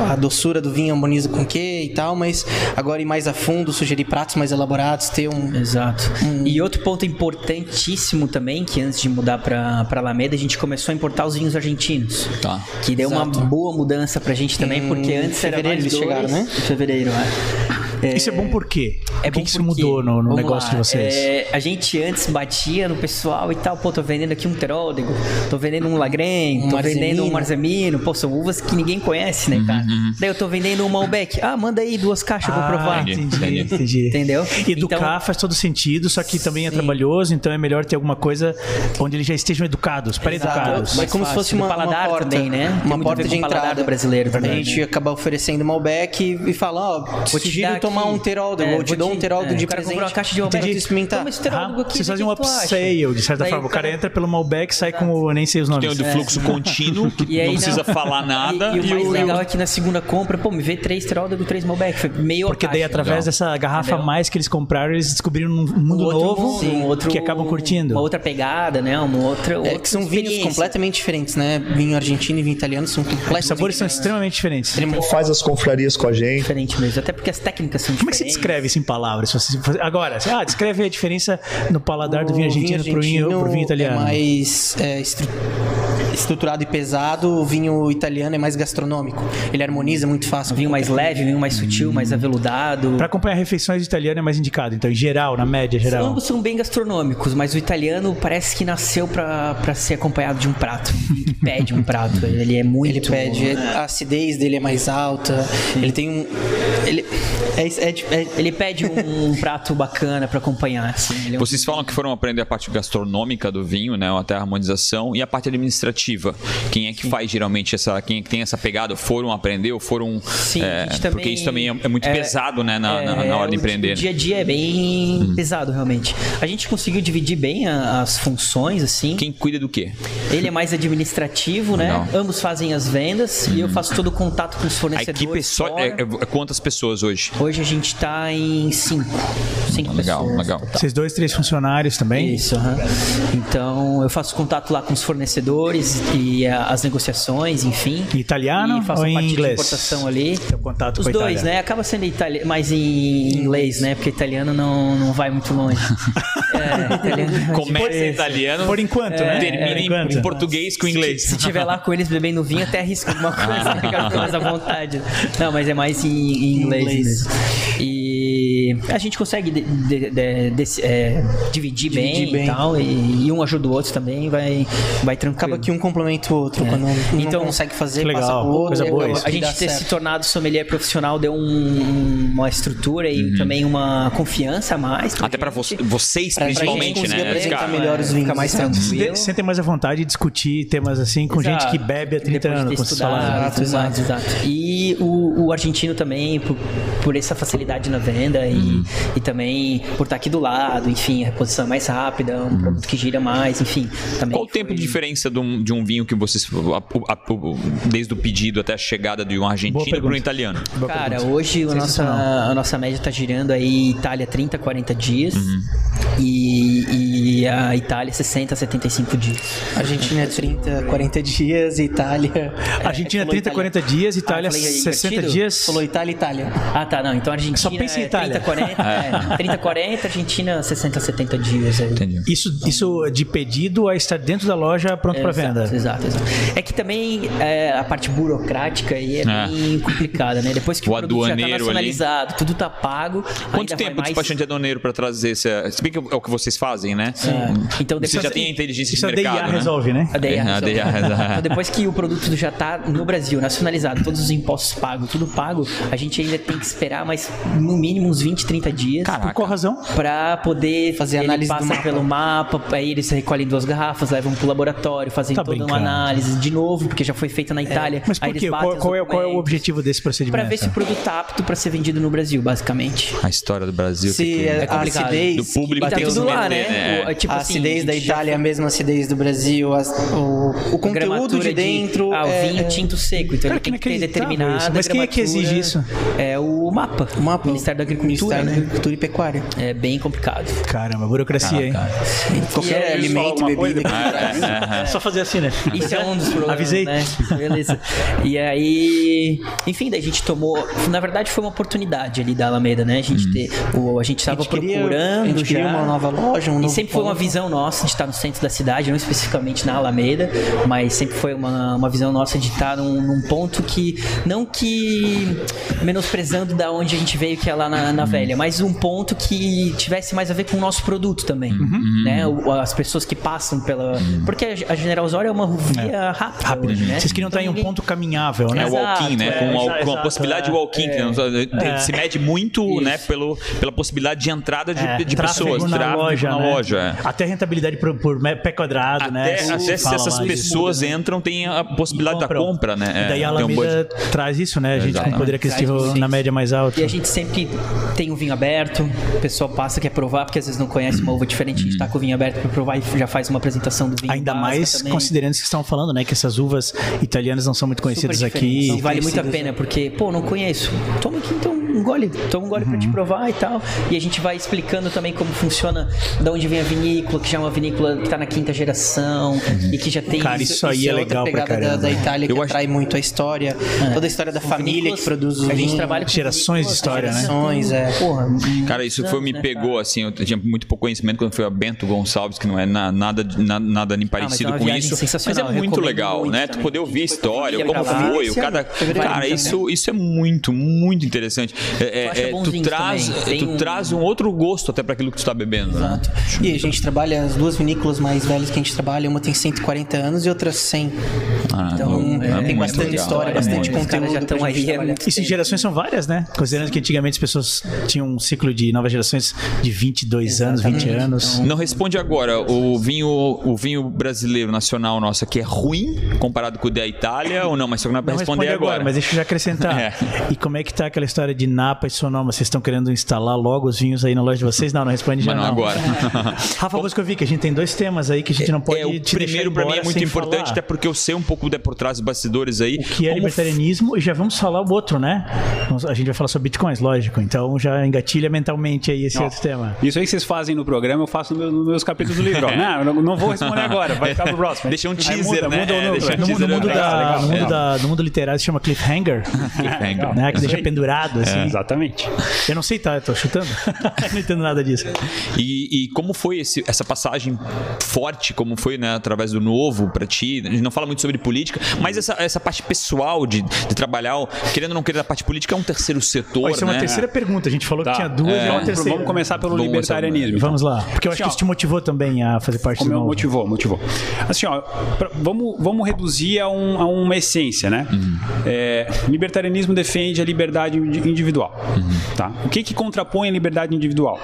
a, a doçura do vinho harmoniza com o quê e tal, mas agora ir mais a fundo, sugerir pratos mais elaborados, ter um, Exato. E outro ponto importantíssimo também, que antes de mudar pra, pra Alameda, a gente começou a importar os vinhos argentinos. Tá. Que deu uma boa mudança pra gente também, porque antes era mais eles né? Em fevereiro, é. Isso é bom por quê? É o que, que isso porque- mudou no, no negócio lá, de vocês? é, a gente antes batia no pessoal e tal, pô, tô vendendo aqui um Teródego, tô vendendo um Lagren, Um tô vendendo um Marzemino. Marzemino, pô, são uvas que ninguém conhece, né, cara? Daí eu tô vendendo um Malbec, ah, manda aí duas caixas pra eu provar. Ah, entendi, Entendi. Entendeu? Educar Então- faz todo sentido, só que também é Sim. trabalhoso, então é melhor ter alguma coisa onde eles já estejam educados, pré-educados. Mas Mais como se fácil. fosse uma, paladar uma porta, também, né? Tem Uma porta de entrada brasileiro também, A gente né? acaba oferecendo Malbec e, e fala, ó, Vou te sugiro dar tomar um Teródego, é, ou te dou um Teródego é, de o cara presente. comprou uma caixa de Malbec, tu experimentar. Toma esse Teródego Ah, aqui, vocês fazem o um upsale, de certa Daí forma. O cara cara- entra pelo Malbec, sai com nem sei os nomes. Tem o do fluxo contínuo, que não precisa falar nada. E, e o mais o- legal é que na segunda compra, pô, me vê três Teródego, três Malbec. Foi meio Porque daí, através dessa garrafa mais que eles compraram, eles descobriram um mundo Um novo um que acabam curtindo. Uma outra pegada, né? Uma outra. É que são vinhos completamente diferentes, né? Vinho argentino e vinho italiano são completamente Os sabores são extremamente diferentes. Faz as confrarias com a gente. Diferente mesmo. Até porque as técnicas são Como é que você descreve isso em palavras? Se você- Agora, você- ah, descreve a diferença no paladar do vinho O argentino, pro, vinho, pro vinho italiano. É mais é, estru- estruturado e pesado, o vinho italiano é mais gastronômico. Ele harmoniza muito fácil. Vinho mais leve, vinho mais sutil, mais aveludado. Pra acompanhar refeições italiano é mais indicado. Então, em geral, na média geral. Ambos são bem gastronômicos, mas o italiano parece que nasceu pra, pra ser acompanhado de um prato. Ele pede um prato. Ele é muito. Ele pede, a acidez dele é mais alta, ele tem um... Ele, é, é, é- Ele pede um, prato bacana pra acompanhar. Assim. É um- Vocês falam que foram aprender a parte gastronômica do vinho, né? Até a harmonização e a parte administrativa. Quem é que faz geralmente essa. Quem é que tem essa pegada? Foram aprender ou foram. Sim, é, a gente também- porque isso também é, é muito é, pesado, né? Na, na- É, na hora de empreender. O dia a dia é bem pesado, realmente. A gente conseguiu dividir bem a- as funções, assim. Quem cuida do quê? Ele é mais administrativo, né? Legal. Ambos fazem as vendas e eu faço todo o contato com os A fornecedores. equipe é só. É, é- quantas pessoas hoje? Hoje a gente tá em cinco. Cinco Legal, pessoas. legal. Vocês dois, três funcionários também? Isso, aham. Então eu faço contato lá com os fornecedores e a- as negociações, enfim. Italiano e faço ou parte inglês? de importação ali. Teu contato Os com dois, Itália. né? Acaba sendo itali... mais em inglês, né? Porque italiano não, não vai muito longe. é, italiano... Começa em italiano. Por enquanto, né? Termina Por em, enquanto. em português com inglês. Se tiver lá com eles bebendo vinho, até arrisca alguma coisa, mais à vontade. Não, mas é mais em, em inglês, Inglês. E a gente consegue de- de- de- é, dividir, bem, Dividir bem. e tal, e, e um ajuda o outro também, vai, vai tranquilo. acaba que um complementa o outro. Quando um Então, não consegue fazer, legal, passa pro outro. coisa boa a gente ter certo. se tornado sommelier profissional deu um- uma estrutura e também uma confiança a mais. Até pra vo- vocês, Pra principalmente, conseguir né? apresentar melhor os Fica vinhos. mais exato. tranquilo. Se sentem mais à vontade de discutir temas assim com gente que bebe há 30 Depois de anos, estudado e Exato, mais, exato. E o, o argentino também, por, por essa facilidade na venda e, e também por estar aqui do lado, enfim, a reposição é mais rápida, um produto que gira mais, enfim. Também Qual o tempo foi- de diferença de um, de um vinho que vocês. a- a- desde o pedido até a chegada de um argentino para um italiano? Boa Cara, pergunta. hoje a nossa, a nossa média tá girando aí Itália 30, 40 dias Uhum. e, e a Itália 60, 75 dias. Argentina é 30, 40 dias, Itália. Argentina falou 30, Itália. 40 dias, Itália Ah, falei aí, 60 invertido? dias. Falou Itália, Itália. Ah, tá, não. Então a Argentina Só pensa em é Itália. 30, 40, é, 30, 40, Argentina 60, 70 dias aí. Entendi. Isso, isso de pedido a estar dentro da loja pronto para Exato, venda. Exato, exato. É que também é, a parte burocrática aí é, É. bem complicada, né? Depois que O o, produto já tá aduaneiro ali. nacionalizado, tudo tá pago. Quanto tempo o mais... despachante aduaneiro para trazer. Se bem que é o que vocês fazem, né? É. Então Você depois já tem a inteligência Isso de a mercado. DIA né? resolve, né? A DIA É, a resolve. DIA resolve. Então, depois que o produto já tá no Brasil, nacionalizado, todos os impostos pagos, tudo pago, a gente ainda tem que esperar mais, no mínimo, uns 20, 30 dias. Por qual razão? Pra poder Fazer ele análise do passa mapa. pelo mapa, aí eles recolhem duas garrafas, levam pro laboratório, fazem Tá toda uma brincando. análise de novo, porque já foi feita na Itália. Mas aí por quê? Qual, qual é, qual é o objetivo desse procedimento? Pra ver se o produto tá apto pra ser vendido no Brasil, basicamente. A história do Brasil. Se que- a complicado. acidez Do público E tá tudo lá, né? né? O- é tipo a assim, acidez da Itália é a mesma acidez do Brasil, as- o, o conteúdo de dentro. ah, o é- vinho tinto seco, então Cara, ele tem que ter determinada isso. Mas quem é que exige isso? É o o mapa. O mapa, Ministério da Agricultura, Ministério da né? Agricultura e Pecuária. É bem complicado. Caramba, burocracia, hein? Qualquer é, alimento e bebida. coisa, É só fazer assim, né? Isso é um dos problemas, Avisei. né? Beleza. E aí, enfim, daí a gente tomou, na verdade foi uma oportunidade ali da Alameda, né? A gente ter, o, a gente tava A gente queria- procurando a gente queria já. uma nova loja, um E novo sempre foi uma visão nossa de estar no centro da cidade, não especificamente na Alameda, mas sempre foi uma, uma visão nossa de estar num, num ponto que, não que menosprezando da onde a gente veio, que é lá na, na velha, mas um ponto que tivesse mais a ver com o nosso produto também, né? O- as pessoas que passam pela... Porque a General Osório é uma via rápida, hoje, né? Vocês queriam estar em um ninguém- ponto caminhável, É né? o walk-in, né? Com, é, a- com exato, a possibilidade é. de walk-in. que não- Se mede muito, né? Pelo, pela possibilidade de entrada de, É, de pessoas. na tráfego loja, na né? loja. é. Até rentabilidade por, por pé quadrado, né? Até, até se essas lá disso. pessoas entram, tem a possibilidade da compra, né? E daí a Alameda traz isso, né? A gente com Exatamente. poder aquisitivo Traz isso. na média mais alta. E a gente sempre tem o vinho aberto, o pessoal passa, quer provar, porque às vezes não conhece uma uva diferente, a gente tá com o vinho aberto para provar e já faz uma apresentação do vinho. Ainda mais também. considerando isso que estão falando, né? Que essas uvas italianas não são muito conhecidas aqui. E vale muito a pena, porque, pô, não conheço. Toma aqui então um gole. Toma um gole Uhum. pra te provar e tal. E a gente vai explicando também como funciona, de onde vem a vinícola, que já é uma vinícola que tá na quinta geração e que já tem. Cara, isso aí é outra legal pra pegada da, da Itália que Eu acho- atrai muito a história, toda a história da família vinícolas- que produz o A gente trabalha com Gerações de história, né? Gerações, é. Porra, Cara, isso foi, me né, pegou, cara? assim, eu tinha muito pouco conhecimento quando foi a Bento Gonçalves, que não é na- nada, na- nada nem parecido é uma com viagem isso. Mas é muito legal, muito né? Tu também. poder ouvir a história, como foi, o cada... fevereiro, Cara, né? isso, isso é muito, muito interessante. É, é, é, bons tu traz, também. Tem tu um- traz um outro gosto até para aquilo que tu tá bebendo, né? Exato. E a gente trabalha, as duas vinícolas mais velhas que a gente trabalha, uma tem 140 anos e outra 100. Ah, Então, é, é tem bastante história, É bastante conteúdo. já estão aí, é Isso em gerações são várias, né? Considerando que antigamente as pessoas tinham um ciclo de novas gerações de 22 anos, 20 anos. Não responde agora. O vinho, o vinho brasileiro nacional nosso aqui é ruim comparado com o da Itália ou não? Mas só que não é pra Não responder responde agora, agora. mas deixa eu já acrescentar. É. E como é que tá aquela história de Napa e Sonoma? Vocês estão querendo instalar logo os vinhos aí na loja de vocês? Não, não responde já Mas não agora. Rafa Boscovic, a gente tem dois temas aí que a gente não pode é, o te primeiro pra mim é muito importante, falar. até porque eu sei um pouco de por trás dos bastidores aí. O que é Como libertarianismo e já vamos falar o outro, né? A gente vai falar sobre bitcoins, lógico. Então já engatilha mentalmente aí esse Ó, outro tema. Isso aí que vocês fazem no programa, eu faço no nos meus capítulos do livro. ó. Não, eu não, não vou responder agora, vai ficar pro próximo. Deixa um teaser, muda, né? Muda o É, número. deixa um No, mundo- no mundo, da, no, mundo É. da- no mundo literário se chama cliffhanger, Cliffhanger. né? Que deixa pendurado, assim. É, exatamente. Eu não sei, tá? Eu tô chutando. não entendo nada disso. E, e como foi esse- essa passagem forte, como foi, né, através do novo pra ti? A gente não fala muito sobre política, mas essa, essa parte pessoal de, de trabalhar, querendo ou não querer, a parte política é um terceiro setor, Ó, isso é uma né? terceira pergunta. A gente falou Tá. que tinha duas e é uma Vamos- terceira. Vamos começar pelo Vamos libertarianismo. Vamos lá. Porque eu acho que Assim, ó. isso te motivou também a fazer parte do Como novo. motivou, motivou. Assim, ó, pra- vamos, vamos reduzir a, um- a uma essência, né? É, libertarianismo defende a liberdade indi- individual. Tá? O que, que contrapõe a liberdade individual?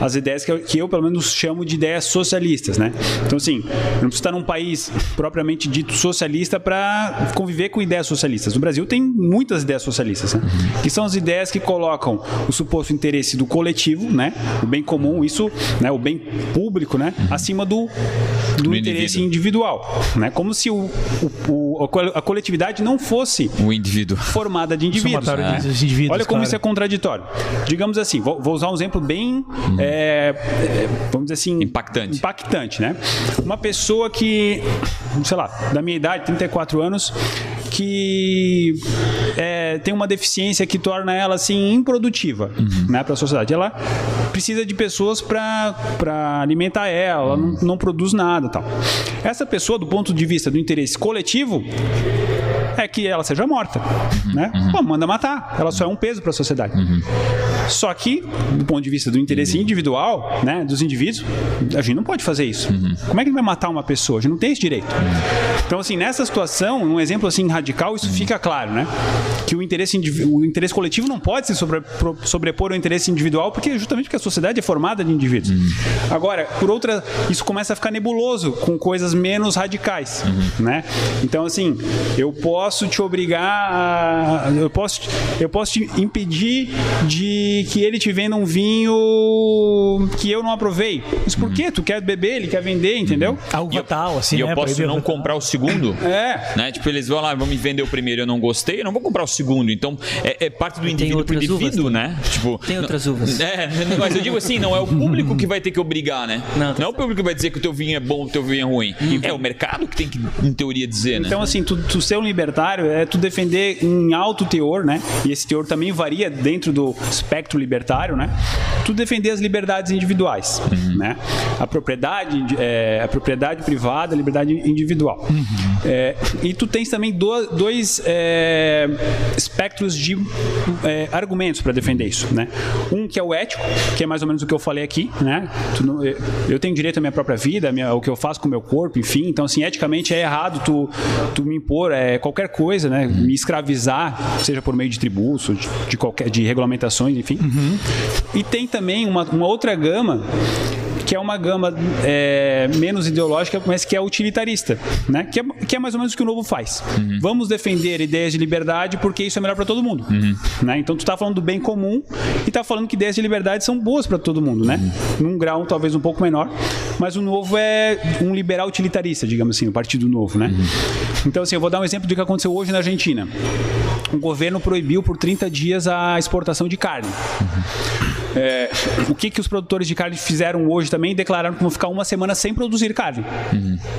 As ideias que eu, que eu, pelo menos, chamo de ideias socialistas, né? Então, assim, eu não preciso estar num país propriamente dito socialista para conviver com ideias socialistas. No Brasil tem muitas ideias socialistas, né? Que são as ideias que colocam o suposto interesse do coletivo, né? O bem comum, isso, né? O bem público, né? Acima do, do, Do interesse indivíduo. individual, né? Como se o, o- o- a cole- a coletividade não fosse O indivíduo. formada de indivíduos. Somatório né? dos indivíduos, Olha como claro. isso é contraditório. Digamos assim, vou, vou usar um exemplo bem, é, é, vamos dizer assim, Impactante. impactante, né? Uma pessoa que, sei lá, da minha idade, 34 anos, que é, tem uma deficiência que torna ela assim improdutiva, né, para a sociedade. Ela precisa de pessoas para alimentar ela, ela não, não produz nada, tal. Essa pessoa, do ponto de vista do interesse coletivo, é que ela seja morta, né? Pô, manda matar. Ela só é um peso para a sociedade. Só que, do ponto de vista do interesse individual, né, dos indivíduos, a gente não pode fazer isso. Como é que ele vai matar uma pessoa? A gente não tem esse direito. Então, assim, nessa situação, num exemplo assim radical, isso fica claro, né? Que o interesse, o interesse coletivo não pode se sobre- sobrepor ao interesse individual, porque justamente porque a sociedade é formada de indivíduos. Agora, por outra, isso começa a ficar nebuloso com coisas menos radicais, né? Então, assim, eu posso posso te obrigar a. Eu posso, eu posso te impedir de que ele te venda um vinho que eu não aprovei. Mas por quê? Tu quer beber, ele quer vender, entendeu? A uva tal, assim, e eu né? posso não tal. comprar o segundo? É. Né? Tipo, eles vão lá, vão me vender o primeiro, eu não gostei, eu não vou comprar o segundo. Então, é, é parte do indivíduo pro uvas indivíduo, também. né? Tipo, Tem outras uvas. É, mas eu digo assim, não é o público que vai ter que obrigar, né? Não, tá é o público que vai dizer que o teu vinho é bom, o teu vinho é ruim. É o mercado que tem que, em teoria, dizer, né? Então, assim, tu, tu ser um libertário é tu defender em alto teor, né? E esse teor também varia dentro do espectro libertário, né? Tu defender as liberdades individuais, né? A propriedade, é, a propriedade privada, a liberdade individual. É, e tu tens também do- dois é, espectros de é, argumentos para defender isso, né? Um que é o ético, que é mais ou menos o que eu falei aqui, né? Não- eu- tenho direito à minha própria vida, minha- o que eu faço com o meu corpo, enfim. Então, assim, eticamente é errado tu, tu me impor é, qualquer coisa, né? Me escravizar, seja por meio de tributos, de, de qualquer, de regulamentações, enfim. E tem também uma, uma outra gama que é uma gama é, menos ideológica, mas que é utilitarista, né? Que é, que é mais ou menos o que o Novo faz. Vamos defender ideias de liberdade porque isso é melhor para todo mundo, né? Então tu tá falando do bem comum e tá falando que ideias de liberdade são boas para todo mundo, né? Num grau talvez um pouco menor, mas o Novo é um liberal utilitarista, digamos assim, o Partido Novo, né? Então assim, eu vou dar um exemplo do que aconteceu hoje na Argentina. O governo proibiu por 30 dias a exportação de carne. É, o que, que os produtores de carne fizeram hoje também? Declararam que vão ficar uma semana sem produzir carne.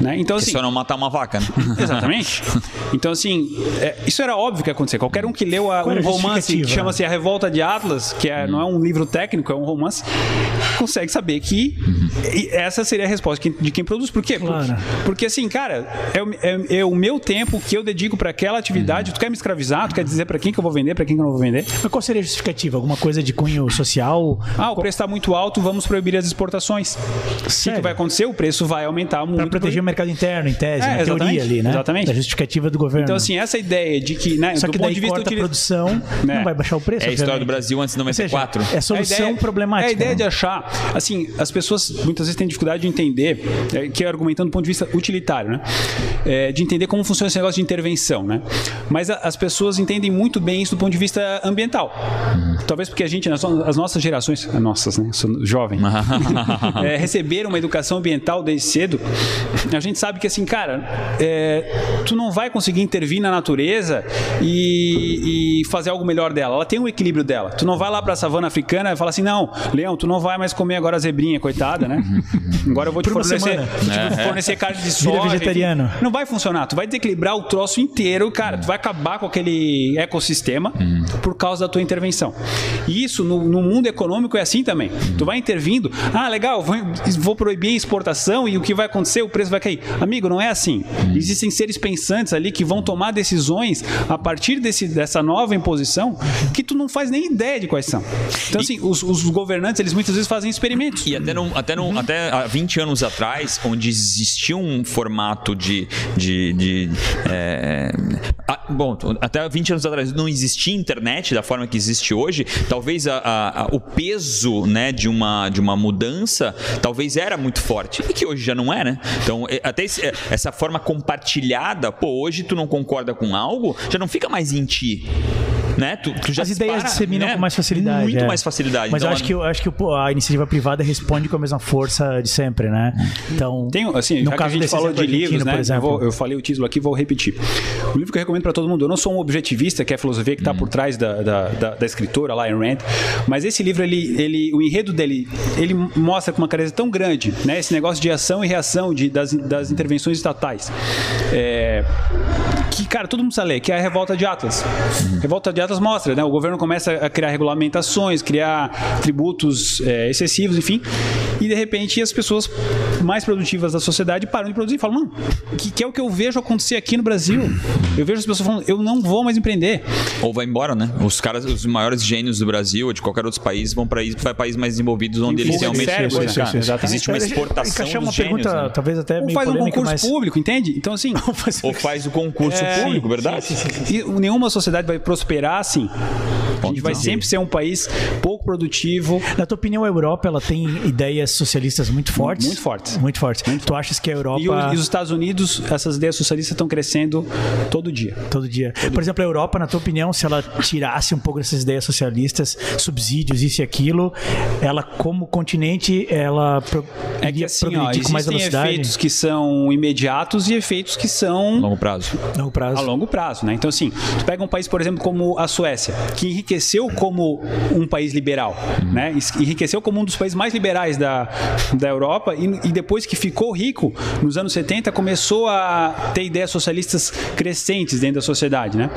Né? Então, É assim. só não matar uma vaca, né? Exatamente. Então, assim, é, isso era óbvio que ia acontecer. Qualquer um que leu a- um romance que chama-se A Revolta de Atlas, que é- não é um livro técnico, é um romance, consegue saber que essa seria a resposta de quem produz. Por quê? Claro. Porque, assim, cara, é, o- é- é o meu tempo que eu dedico para aquela atividade. Tu quer me escravizar? Tu quer dizer para quem que eu vou vender, para quem que eu não vou vender? Mas qual seria a justificativa? Alguma coisa de cunho social? Ah, o preço está muito alto, vamos proibir as exportações. O que, Sério? vai acontecer? O preço vai aumentar muito. Para proteger o mercado interno, em tese, É, na teoria exatamente, ali, né? exatamente. Da justificativa do governo. Então, assim, essa ideia de que, né, Só do que ponto daí de vista corta a utili- produção, Né. não vai baixar o preço. É a história do Brasil antes de Ou seja, 94. é solução A ideia- problemática. É a ideia né? de achar. Assim, as pessoas muitas vezes têm dificuldade de entender, é, que é argumentando do ponto de vista utilitário, né? É, de entender como funciona esse negócio de intervenção, né? Mas a- as pessoas entendem muito bem isso do ponto de vista ambiental. Talvez porque a gente, as nossas gerações, as nossas, né? Sou jovem, é, receberam uma educação ambiental desde cedo. A gente sabe que, assim, cara, é, tu não vai conseguir intervir na natureza e, e fazer algo melhor dela. Ela tem um equilíbrio dela. Tu não vai lá pra savana africana e fala assim: não, Leão, tu não vai mais comer agora a zebrinha, coitada, né? Agora eu vou te Por fornecer, te fornecer carne de soja. enfim. vegetariano. Não vai funcionar. Tu vai desequilibrar o troço inteiro, cara. Tu vai acabar com aquele ecossistema por causa da tua intervenção. E isso no, no mundo econômico é assim também. Tu vai intervindo. Ah, legal, vou, vou proibir a exportação e o que vai acontecer? O preço vai cair. Amigo, não é assim. Existem seres pensantes ali que vão tomar decisões a partir desse, dessa nova imposição que tu não faz nem ideia de quais são. Então, assim, os, os governantes, eles muitas vezes fazem experimentos. E até, num, até, num, até há 20 anos atrás, onde existia um formato de. de, de, é, ah, bom, até 20 anos atrás não existia internet da forma que existe hoje. Talvez a- a- a- o peso né, de, uma, de uma mudança talvez era muito forte. E que hoje já não é, né? Então, até esse- é, essa forma compartilhada, pô, hoje tu não concorda com algo, já não fica mais em ti. Né? Tu, tu já As ideias dispara, disseminam né? com mais facilidade. Muito é. mais facilidade. Mas Então, eu acho que, eu acho que a iniciativa privada responde com a mesma força de sempre, né? Então, Tem, assim, no já que a caso gente falou de livros, né? por Eu, vou- eu falei o título aqui, vou repetir. O livro que eu recomendo para todo mundo, eu não sou um objetivista, que é a filosofia que está por trás da, da, da, da escritora lá, Ayn Rand, mas esse livro, ele, ele, o enredo dele, ele mostra com uma clareza tão grande, né? Esse negócio de ação e reação de, das, das intervenções estatais. É, que, cara, todo mundo precisa ler, que é a Revolta de Atlas. Revolta de Atlas mostra, né? O governo começa a criar regulamentações, criar tributos é, excessivos, enfim, e de repente as pessoas mais produtivas da sociedade param de produzir e falam, mano, que, que é o que eu vejo acontecer aqui no Brasil. Eu vejo as pessoas falando, eu não vou mais empreender. Ou vai embora, né? Os caras, os maiores gênios do Brasil ou de qualquer outro país vão para países mais desenvolvidos onde eles fuga de realmente cérebro, né, cara? Exatamente. existe uma exportação dos uma gênios, pergunta, né? talvez até Ou meio faz um concurso mas... público, entende? Então, assim, Ou faz o concurso É, público, verdade? E nenhuma sociedade vai prosperar assim. A gente vai sempre ser um país pouco produtivo. Na tua opinião, a Europa ela tem ideias socialistas muito fortes? Muito fortes. Muito fortes. Tu achas que a Europa. E, o- e os Estados Unidos, essas ideias socialistas estão crescendo todo dia. Todo dia. Por exemplo, a Europa, na tua opinião, se ela tirasse um pouco dessas ideias socialistas, subsídios, isso e aquilo, ela, como continente, ela pro... É que assim, ó, com mais velocidade? efeitos que são imediatos e efeitos que são Longo prazo. Longo prazo. a longo prazo, né? Então, assim, tu pega um país, por exemplo, como a Suécia, que enriqueceu como um país liberal, né? Es- Enriqueceu como um dos países mais liberais da, da Europa e, e depois que ficou rico, nos anos 70, começou a ter ideias socialistas crescentes dentro da sociedade, né?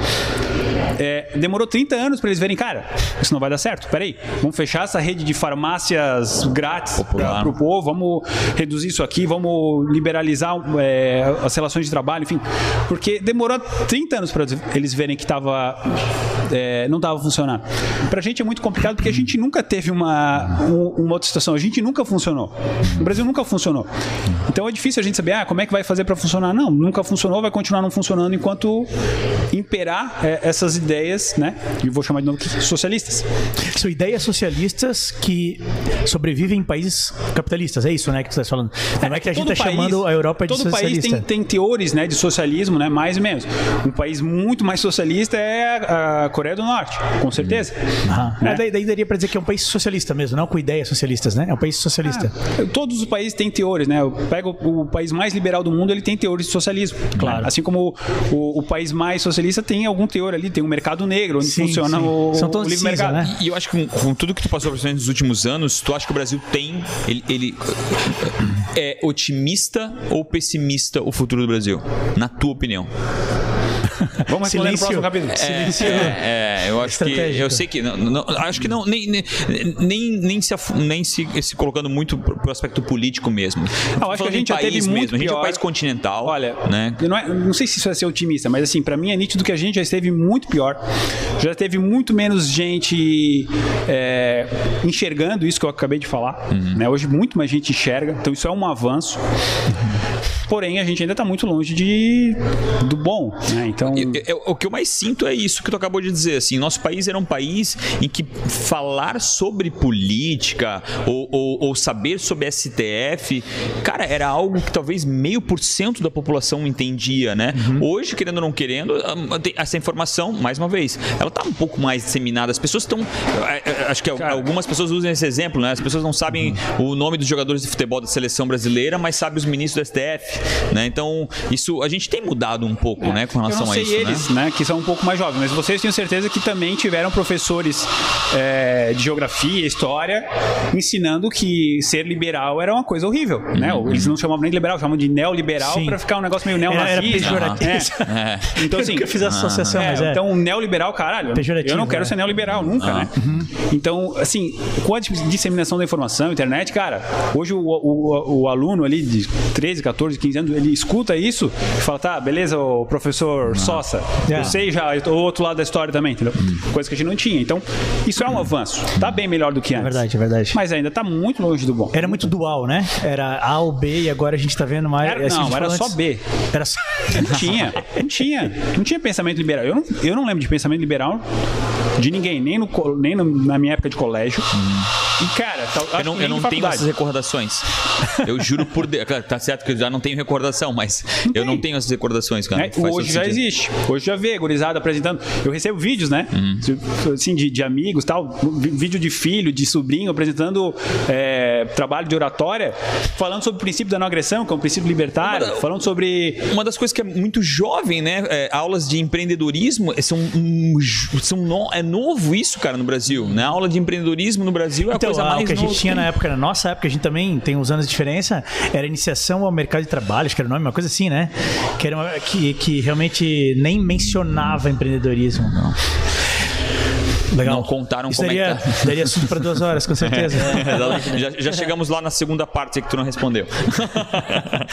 É, demorou 30 anos para eles verem, cara, isso não vai dar certo. Peraí, vamos fechar essa rede de farmácias grátis para o povo, vamos reduzir isso aqui, vamos liberalizar é, as relações de trabalho, enfim. Porque demorou 30 anos para eles verem que tava, é, não estava funcionando. Para a gente é muito complicado porque a gente nunca teve uma, um- uma outra situação, a gente nunca funcionou. O Brasil nunca funcionou. Então é difícil a gente saber, ah, como é que vai fazer para funcionar? Não, nunca funcionou, vai continuar não funcionando enquanto imperar é, essas ideias, né? E vou chamar de novo socialistas. São ideias socialistas que sobrevivem em países capitalistas, é isso, né, que tu está falando. Não é que a gente Todo está chamando a Europa de todo socialista. país tem, tem teores né, de socialismo, né, mais ou menos. Um país muito mais socialista é a Coreia do Norte, com certeza. Aham. Né? Daí, daí daria para dizer que é um país socialista mesmo, não com ideias socialistas, né? É um país socialista. Ah, Todos os países têm teores, né? Eu pego o, o país mais liberal do mundo, ele tem teores de socialismo. Claro. né? Assim como o, o país mais socialista tem algum teor ali, tem um mercado negro, onde Sim, funciona sim. o, São o tons de livre cinza, mercado. né? E eu acho que com, com tudo que tu passou nos últimos anos, tu acha que o Brasil tem. Ele, ele é otimista ou pessimista o futuro do Brasil? Na tua opinião? Vamos responder no Silêncio. próximo capítulo. É, é, eu acho que. Eu sei que. Não, não- acho que não. Nem, nem, nem, nem se, nem se, se colocando muito pro, aspecto político mesmo. Não, acho que a gente já teve país muito mesmo. A gente é um país continental. Olha, né? não, é- não sei se isso é ser otimista, mas assim, pra mim é nítido que a gente já esteve muito pior. Já teve muito menos gente é, enxergando isso que eu acabei de falar. Uhum. né? Hoje muito mais gente enxerga, então isso é um avanço. Porém, a gente ainda está muito longe de do bom, né? Então, Eu- eu- o que eu mais sinto é isso que tu acabou de dizer. Assim, nosso país era um país em que falar sobre política ou, ou- ou saber sobre STF, cara, era algo que talvez meio por cento da população entendia, né? Hoje, querendo ou não querendo, tem- essa informação, mais uma vez, ela tá um pouco mais disseminada. As pessoas estão. Acho que al- algumas pessoas usam esse exemplo, né? As pessoas não sabem o nome dos jogadores de futebol da seleção brasileira, mas sabem os ministros do STF, né? Então, isso a gente tem mudado um pouco, né, com eu relação a isso, eles, né? né? que são um pouco mais jovens, mas vocês tenho certeza que também tiveram professores é, de geografia, história, ensinando que ser liberal era uma coisa horrível, né? Uhum. Eles não chamavam nem de liberal, chamavam de neoliberal para ficar um negócio meio Era, era neonazista. pejorativo. É. Então, assim, eu nunca fiz essa associação, É, mas é. Então, neoliberal, caralho, Pejorativo, eu não quero é. ser neoliberal nunca, né? Então, assim, com a disseminação da informação, internet, cara, hoje o, o, o aluno ali de 13, 14, 15 anos, ele escuta isso e fala, tá, beleza, o professor Sossa, É. eu sei já, o outro lado da história também, entendeu? Coisa que a gente não tinha. Então, isso é um avanço. Tá bem melhor do que É antes. verdade, é verdade. Mas ainda tá muito longe do bom. Era muito dual, né? Era A ou B e agora a gente tá vendo mais. Era- assim, a não, era só antes. B. Era só. Não tinha, não tinha. Não tinha pensamento liberal. Eu não, eu não lembro de pensamento liberal de ninguém, nem, no, nem na minha época de colégio. E, cara, tá, Eu não, eu não tenho essas recordações. Eu juro por Deus. Tá certo que eu já não tenho recordação, mas eu não tenho essas recordações, cara. todo Hoje já sentido. existe. Hoje já vê, gurizada apresentando. Eu recebo vídeos, né? Hum. Assim, de, de amigos tal. Vídeo de filho, de sobrinho, apresentando é, trabalho de oratória, falando sobre o princípio da não agressão, que é um princípio libertário, falando sobre. Uma das coisas que é muito jovem, né? É, aulas de empreendedorismo são, um, são no- é novo isso, cara, no Brasil. Né? A aula de empreendedorismo no Brasil é a Então, coisa ah, mais o que a gente tinha tem. na época, na nossa época, a gente também tem uns anos de diferença, era iniciação ao mercado de trabalho, acho que era o nome, uma coisa assim, né? Que, era uma- que, que realmente nem mencionava empreendedorismo. Legal. Não contaram Isso como é daria, que tá. daria assunto para duas horas, com certeza. Exatamente. já, já chegamos lá na segunda parte que tu não respondeu.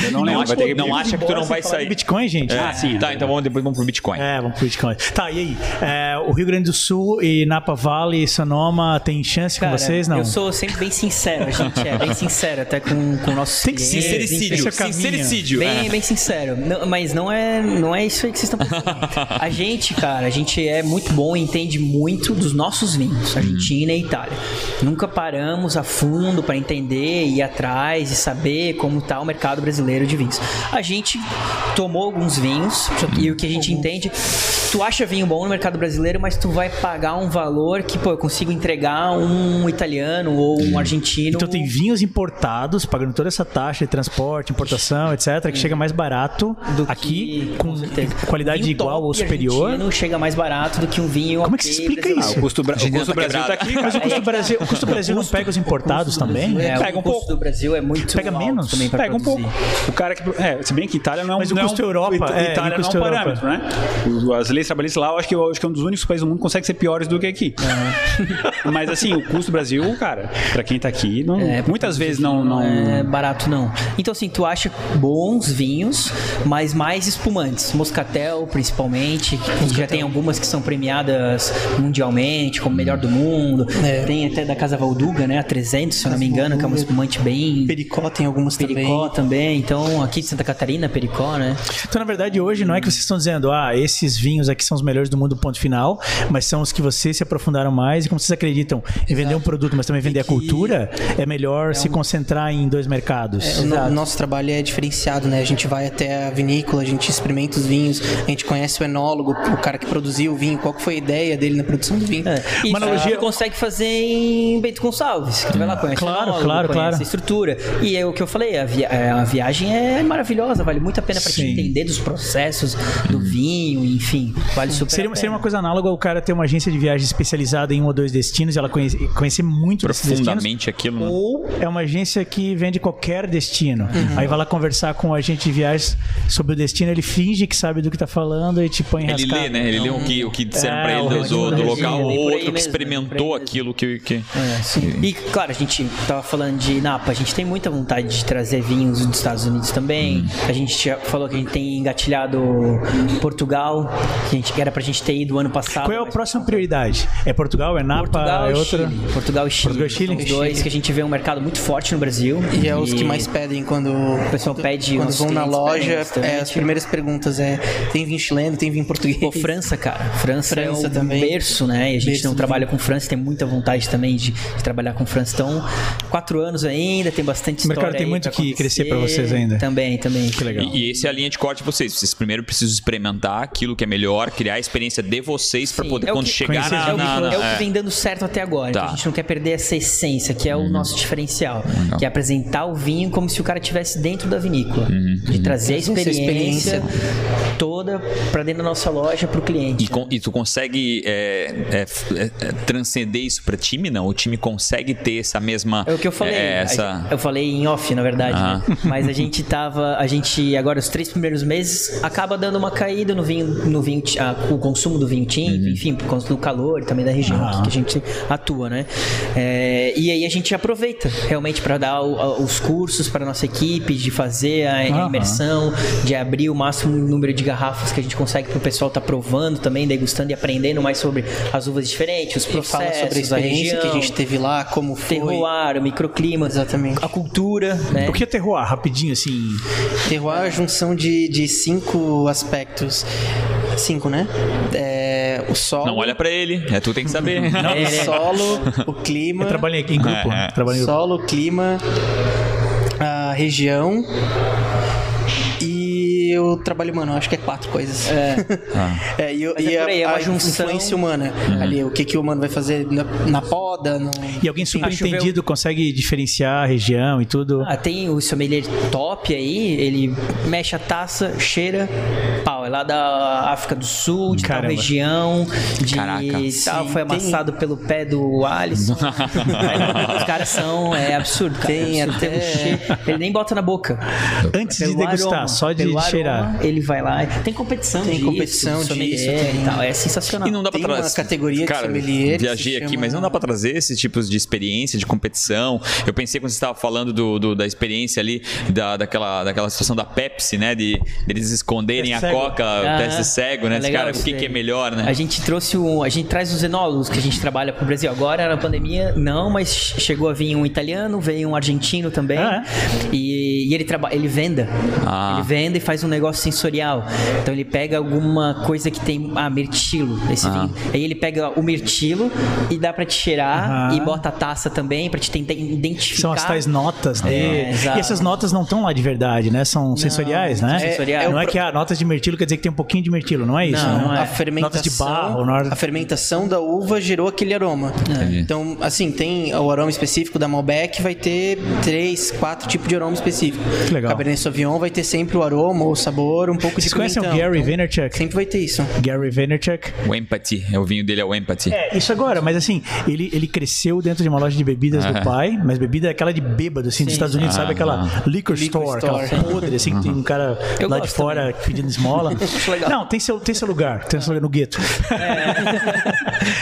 Eu não lembro, ter que- não acha que tu não vai sair. Bitcoin, gente? É, Ah, sim, Tá, é então vamos, depois vamos pro Bitcoin. É, vamos pro Bitcoin. Tá, e aí? É, o Rio Grande do Sul e Napa Valley e Sonoma tem chance Cara, com vocês? Não. Eu sou sempre bem sincero, a gente é bem sincero, até com, com nossos Tem que ser. Sincericídio. esse é o. Sincericídio. Bem, bem sincero. Não, mas não é, não é isso aí que vocês estão pensando. A gente, cara, a gente é muito bom e entende muito dos nossos vinhos, Argentina e Itália. Nunca paramos a fundo para entender, ir atrás e saber como está o mercado brasileiro de vinhos. A gente tomou alguns vinhos e o que a gente entende, tu acha vinho bom no mercado brasileiro, mas tu vai pagar um valor que, pô, eu consigo entregar um italiano ou um argentino. Então tem vinhos importados, pagando toda essa taxa de transporte, importação, etc., que chega mais barato do aqui, que- com certeza. qualidade Vinho igual top ou superior. argentino chega mais barato do que um vinho Como é que se explica isso? O custo, o custo tá Brasil tá quebrada. aqui, Mas o custo do Brasil, o custo Brasil não pega os importados também? É, Pega o um custo pouco. do Brasil é muito Pega menos? também Pega um pouco. O cara que. É, se bem que Itália não é um. Mas o não é custo um- Europa, é, Itália o custo não é um Europa. parâmetro, né? O- As leis trabalhistas lá, eu acho que, eu acho que é um dos únicos países do mundo que consegue ser piores do que aqui. Mas assim, o custo do Brasil, cara, pra quem tá aqui, não, É, muitas vezes não. não... é barato não. Então assim, tu acha bons vinhos, mas mais espumantes, Moscatel principalmente, que já tem algumas que são premiadas mundialmente como melhor do mundo. É. Tem até da Casa Valduga, né, a 300, se eu não me engano, que é uma espumante bem Pericó tem algumas Pericó também. também. Então, aqui de Santa Catarina, Pericó, né? Então, na verdade, hoje não é que vocês estão dizendo, ah, esses vinhos aqui são os melhores do mundo, ponto final, mas são os que vocês se aprofundaram mais e como vocês acreditam em vender um produto, mas também vender a cultura, é melhor se concentrar em dois mercados. É, o no- nosso trabalho é diferenciado, né? A gente vai até a vinícola, a gente experimenta os vinhos, a gente conhece o enólogo, o cara que produziu o vinho, qual que foi a ideia dele na produção do vinho. É. E Uma isso analogia- consegue fazer em Bento Gonçalves. Que tu vai lá, conhece Claro, o enólogo, claro, conhece claro. a estrutura. E é o que eu falei, a, via- é, a viagem é maravilhosa, vale muito a pena pra te entender dos processos do vinho, enfim. Vale super Seria, a seria uma coisa análoga ao cara ter uma agência de viagem especializada em um ou dois destinos e ela conhece- conhecer muito. Profundamente aquilo, né? Ou é uma agência que vende qualquer destino. Aí vai lá conversar com o agente de viagens sobre o destino, ele finge que sabe do que tá falando e te põe Ele enrascado. lê, né? Ele lê o que, o que disseram É, pra ele o do, do, do local, ou por aí outro que mesmo, por experimentou aquilo que. que... É, sim. E claro, a gente tava falando de Napa, a gente tem muita vontade de trazer vinhos dos Estados Unidos também. A gente já falou que a gente tem engatilhado Portugal, que, a gente, que era pra gente ter ido ano passado. Qual é a mas próxima prioridade? É Portugal, é Napa, Portugal é e outra? Chile. Portugal e Chile. Portugal e Chile? São os dois que a gente vê um mercado muito forte no Brasil. E é os que mais pedem quando o pessoal pede, quando vão na loja. é, as primeiras perguntas é: tem vinho chileno, tem vinho português? Pô, França, cara. França, França é o também. berço, né? E a gente não trabalha com França, tem muita vontade também de, de trabalhar com França. Então, quatro anos ainda, tem bastante O história mercado tem muito que crescer pra acontecer. vocês ainda. Também, também. Que legal. E, e esse é a linha de corte de vocês. Vocês primeiro precisam experimentar aquilo que é melhor, criar a experiência de vocês pra Sim, poder é o quando que- chegar na, é, o que, na- na- é o que é. vem dando certo até agora. Tá. Então a gente não quer perder essa essência, que é o nosso diferencial. Legal. Que é apresentar o vinho como se o cara estivesse dentro da vinícola. Uhum. De trazer a Sim, essa experiência, experiência. toda pra dentro da nossa loja pro cliente. E, con- e tu consegue é, é, é, transcender isso pra time, não? O time consegue ter essa mesma. É o que eu falei. é, essa... gente- Eu falei em off, na verdade. Ah. né? Mas a gente tava. A gente, agora, os três primeiros meses, acaba dando uma caída no vinho, no vinho ah, o consumo do vinho tinto, enfim, por conta do calor e também da região Ah. que a gente atua, né? É, e aí a gente aproveita realmente para dar o- os cursos para nossa equipe, de fazer a, a imersão, de abrir o máximo número de garrafas que a gente consegue para o pessoal estar provando também, degustando e aprendendo mais sobre as uvas diferentes, os processos, fala sobre a experiência região, que a gente teve lá, como foi. terroir, o microclima, Exatamente. a cultura, né? O que é terroir? Rapidinho, assim. Terroir é a junção de, de cinco aspectos. Cinco, né? É, o solo. Não olha pra ele, é tu tem que saber. o solo, o clima. Eu trabalhei aqui em grupo. É, é. Trabalhei em grupo. Solo, clima, a região e o trabalho humano. Acho que é quatro coisas. É. e, o- Mas é e por aí, é a, a junção. influência humana. Ali, o que, que o humano vai fazer na, na poda. No... E alguém super Ah, entendido consegue diferenciar a região e tudo. Ah, tem o sommelier top aí, ele mexe a taça, cheira, pau, é lá da África do Sul, de Caramba. tal região, de Caraca. tal, Sim, foi tem- amassado pelo pé do Alisson. Os caras são, é absurdo, cara. Tem absurdo, até- tem cheiro, ele nem bota na boca. Antes de Pelo degustar, aroma, só de cheirar. aroma, ele vai lá, tem competição Tem disso, competição do sommelier disso, e tem. tal, é sensacional. E não dá pra Tem uma trazer. categoria de Cara, sommelier que viajei aqui, chama- mas não dá pra trazer esses tipos de experiência, de competição. Eu pensei quando você estava falando do, do- da experiência ali, da, daquela, daquela situação da Pepsi, né? De eles esconderem a Teste cego. Coca, o Ah, teste cego, né? é legal cara, o que, que é melhor, né? A gente trouxe um. A gente traz os enólogos que a gente trabalha pro Brasil. Agora na pandemia, não, mas chegou a vir um italiano, veio um argentino também. Ah, E, e ele trabalha, ele venda. Ah. Ele vende e faz um negócio sensorial. Então ele pega alguma coisa que tem. Ah, mirtilo, esse vinho. Aí ele pega o mirtilo e dá pra te cheirar e bota a taça também pra te tentar identificar. São as tais notas dele. exato. e essas notas não estão lá de verdade, né? São sensoriais, né? são sensoriais. não É é o que a notas de mirtilo quer dizer que tem um pouquinho de mirtilo, não é isso? Não, não é. A fermentação, Notas de barro, na hora- a fermentação da uva gerou aquele aroma. Então, assim, tem o aroma específico da Malbec, vai ter três, quatro tipos de aroma específico. Que legal. Cabernet Sauvignon vai ter sempre o aroma, o sabor, um pouco Vocês de conhecem o. Gary Então, Vaynerchuk? Sempre vai ter isso. Gary Vaynerchuk. O Empathy. É o vinho dele é o Empathy. É, isso agora, mas assim, ele, ele cresceu dentro de uma loja de bebidas do pai, mas bebida é aquela de bêbado, assim, dos Estados Unidos, Ah, sabe? Aquela liquor, Liquor store, store. aquela podre, assim, que tem um cara Eu lá de fora pedindo esmola. Não, tem seu, tem seu lugar, tem seu lugar no gueto.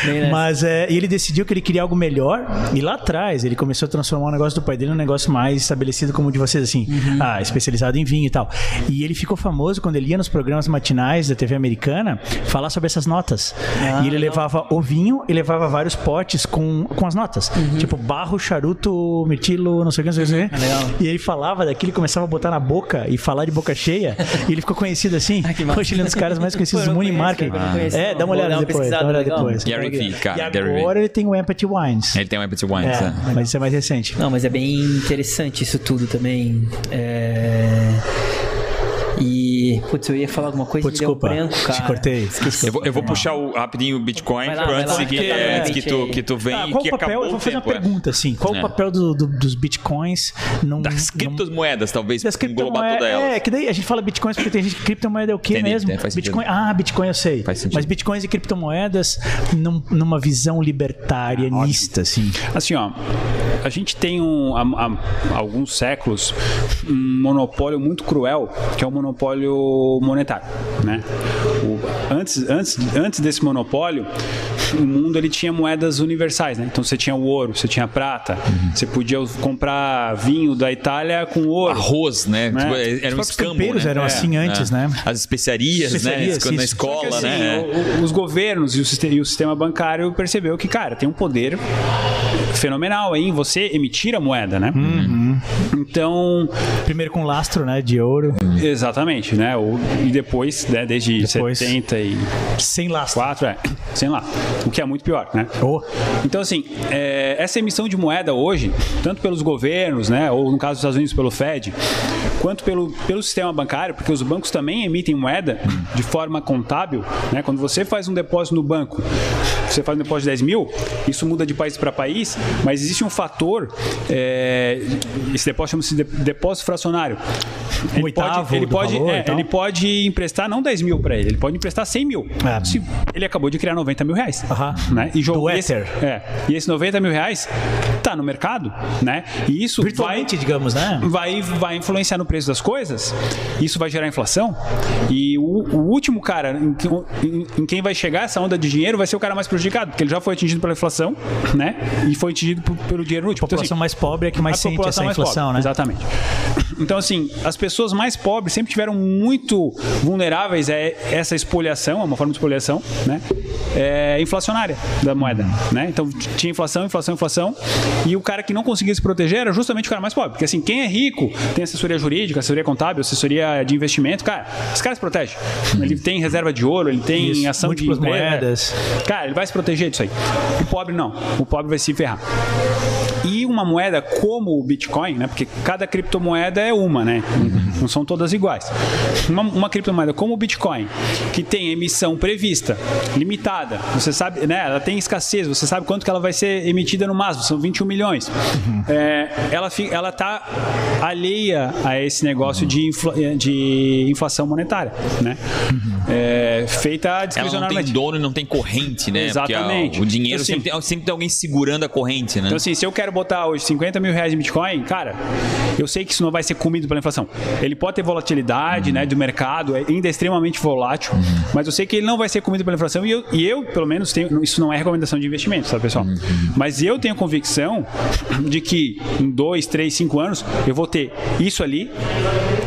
Nessa. Mas é, ele decidiu que ele queria algo melhor, e lá atrás ele começou a transformar o negócio do pai dele num negócio mais estabelecido como o de vocês, assim, ah, especializado em vinho e tal. E ele ficou famoso quando ele ia nos programas matinais da TV americana falar sobre essas notas. e ele levava o vinho e levava vários potes com, com as notas. Tipo, barro, charuto, mirtilo, não sei o que, não sei o que. legal. E ele falava daquilo, começava a botar na boca e falar de boca cheia. e ele ficou conhecido assim. É um dos caras mais conhecidos do mundo em marketing. não conheço, É, dá uma olhada depois. Dá uma olhada depois. Gary Vee, cara, E agora ele tem o Empathy Wines. Ele tem o Empathy Wines. É, é. mas isso é mais recente. Não, mas é bem interessante isso tudo também. É... E. Putz, eu ia falar alguma coisa e deu desculpa, branco, cara. te cortei. Esqueci. Eu vou, eu vou puxar o, rapidinho o Bitcoin Vai lá, pra vai antes, lá, que, que é, que, tu, que tu vem Ah, qual que o papel? acabou Eu vou fazer uma tempo, é. pergunta, assim. Qual É. o papel do- do- dos bitcoins num, Das num- criptomoedas, talvez, das englobar criptomoedas. toda ela. É, que daí a gente fala bitcoins porque tem gente que criptomoeda é o quê Entendi, mesmo? é. Bitcoin, ah, Bitcoin eu sei. Mas bitcoins e criptomoedas num- numa visão libertarianista, assim. Assim, ó, a gente tem um, há, há alguns séculos um monopólio muito cruel, que é o monopólio monetário, né? O- antes, antes, antes desse monopólio, o mundo ele tinha moedas universais, né? Então você tinha o ouro, você tinha a prata, você podia comprar vinho da Itália com ouro. Arroz, né? Né? Tipo, Os Era um escambo, né? eram É, assim antes, é. né? As especiarias, Especiarias, né? Na escola, que, assim, né? o- o- os governos e o, siste- e o sistema bancário percebeu que, cara, tem um poder fenomenal aí em você emitir a moeda, né? Uhum. Então, Primeiro com lastro, né, de ouro, exatamente, né? O- e depois, né, desde Depois. 74, sem lastro. é, sei lá, o que é muito pior, né? Oh, Então, assim, é, essa emissão de moeda hoje, tanto pelos governos, né, ou no caso dos Estados Unidos pelo Fed, quanto pelo, pelo sistema bancário, porque os bancos também emitem moeda de forma contábil, né? Quando você faz um depósito no banco, você faz um depósito de 10 mil, isso muda de país para país, mas existe um fator, é, esse depósito chama-se de- depósito fracionário. Ele oitavo pode, ele pode, valor é, e tal? ele pode emprestar não 10 mil para ele, ele pode emprestar 100 mil. É. Se ele acabou de criar 90 mil reais. Aham. Né? E jogou Do esse, é, e esse 90 mil reais tá no mercado, né? E isso vai, virtualmente, digamos, né? vai, vai influenciar no preço das coisas, isso vai gerar inflação, e o, o último cara em, em- em quem vai chegar essa onda de dinheiro vai ser o cara mais prejudicado, porque ele já foi atingido pela inflação, né? E foi atingido por- pelo dinheiro no A. Então, população assim, mais pobre é que mais sente essa inflação, pobre, né? Exatamente. Então, assim, as pessoas mais pobres sempre tiveram muito vulneráveis a essa espoliação, a uma forma de espoliação, né? É, inflacionária da moeda, né? Então, tinha inflação, inflação, inflação, e o cara que não conseguia se proteger era justamente o cara mais pobre. Porque, assim, quem é rico tem assessoria jurídica, assessoria contábil, assessoria de investimento, cara, esse cara se protege. Ele tem reserva de ouro, ele tem Isso, ação de moedas. Cara, ele vai se proteger disso aí. O pobre não. O pobre vai se ferrar. E uma moeda como o Bitcoin, né? Porque cada criptomoeda é uma, né? Não são todas iguais. Uma, uma criptomoeda como o Bitcoin, que tem emissão prevista, limitada, você sabe, né? Ela tem escassez, você sabe quanto que ela vai ser emitida no máximo, são 21 milhões. É, ela, ela tá alheia a esse negócio de, infla- de inflação monetária, né? É, feita Ela não tem dono e não tem corrente, né? Exatamente. a- o dinheiro Assim, sempre, tem, sempre tem alguém segurando a corrente, né? Então, assim, se eu quero botar hoje 50 mil reais em Bitcoin, cara, eu sei que isso não vai ser comido pela inflação. Ele pode ter volatilidade, né, do mercado, é ainda extremamente volátil, mas eu sei que ele não vai ser comido pela inflação e eu, e eu pelo menos, tenho, isso não é recomendação de investimento, sabe, pessoal? Mas eu tenho convicção de que em 2, 3, 5 anos eu vou ter isso ali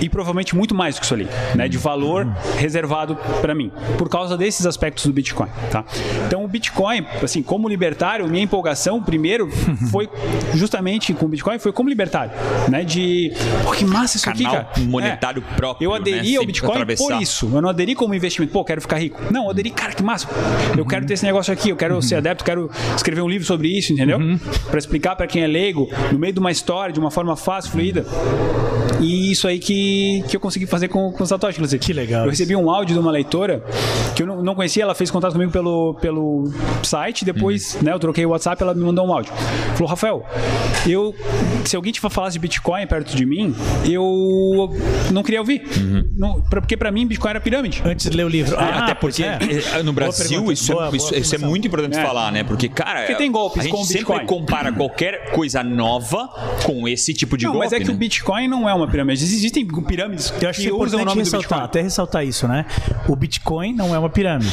e provavelmente muito mais do que isso ali, né? De valor reservado para mim, por causa desses aspectos do Bitcoin, tá? Então o Bitcoin, assim, como libertário, minha empolgação primeiro foi justamente com o Bitcoin, foi como libertário, né? De, pô, que massa isso aqui, Canal cara. monetário próprio, Eu né? aderi ao Sempre Bitcoin atravessar. por isso. Eu não aderi como investimento, pô, quero ficar rico. Não, eu aderi, cara, que massa. Eu quero ter esse negócio aqui, eu quero ser adepto, quero escrever um livro sobre isso, entendeu? Pra explicar pra quem é leigo, no meio de uma história, de uma forma fácil, fluida. E isso aí que, que eu consegui fazer com, com o Satoshi, inclusive. Que legal Eu recebi um áudio de uma leitora que eu não, não conhecia, ela fez contato comigo pelo, pelo site, depois, né, eu troquei o WhatsApp, ela me mandou um áudio. Falou, Rafael, eu, se alguém te falasse de Bitcoin perto de mim, eu não queria ouvir. Não, pra- porque pra mim, Bitcoin era pirâmide. Antes de ler o livro. Ah, Até pois porque é. eh, no Boa Brasil isso, é- Boa, boa isso- isso é muito importante É. falar, né? Porque, cara, Porque tem golpes a gente sempre Bitcoin. compara qualquer coisa nova com esse tipo de não, golpe. mas é que né? o Bitcoin não é uma pirâmide. Existem pirâmides Eu acho que que é usam o importante nome do ressaltar, Bitcoin. até ressaltar isso, né? O Bitcoin não é uma pirâmide.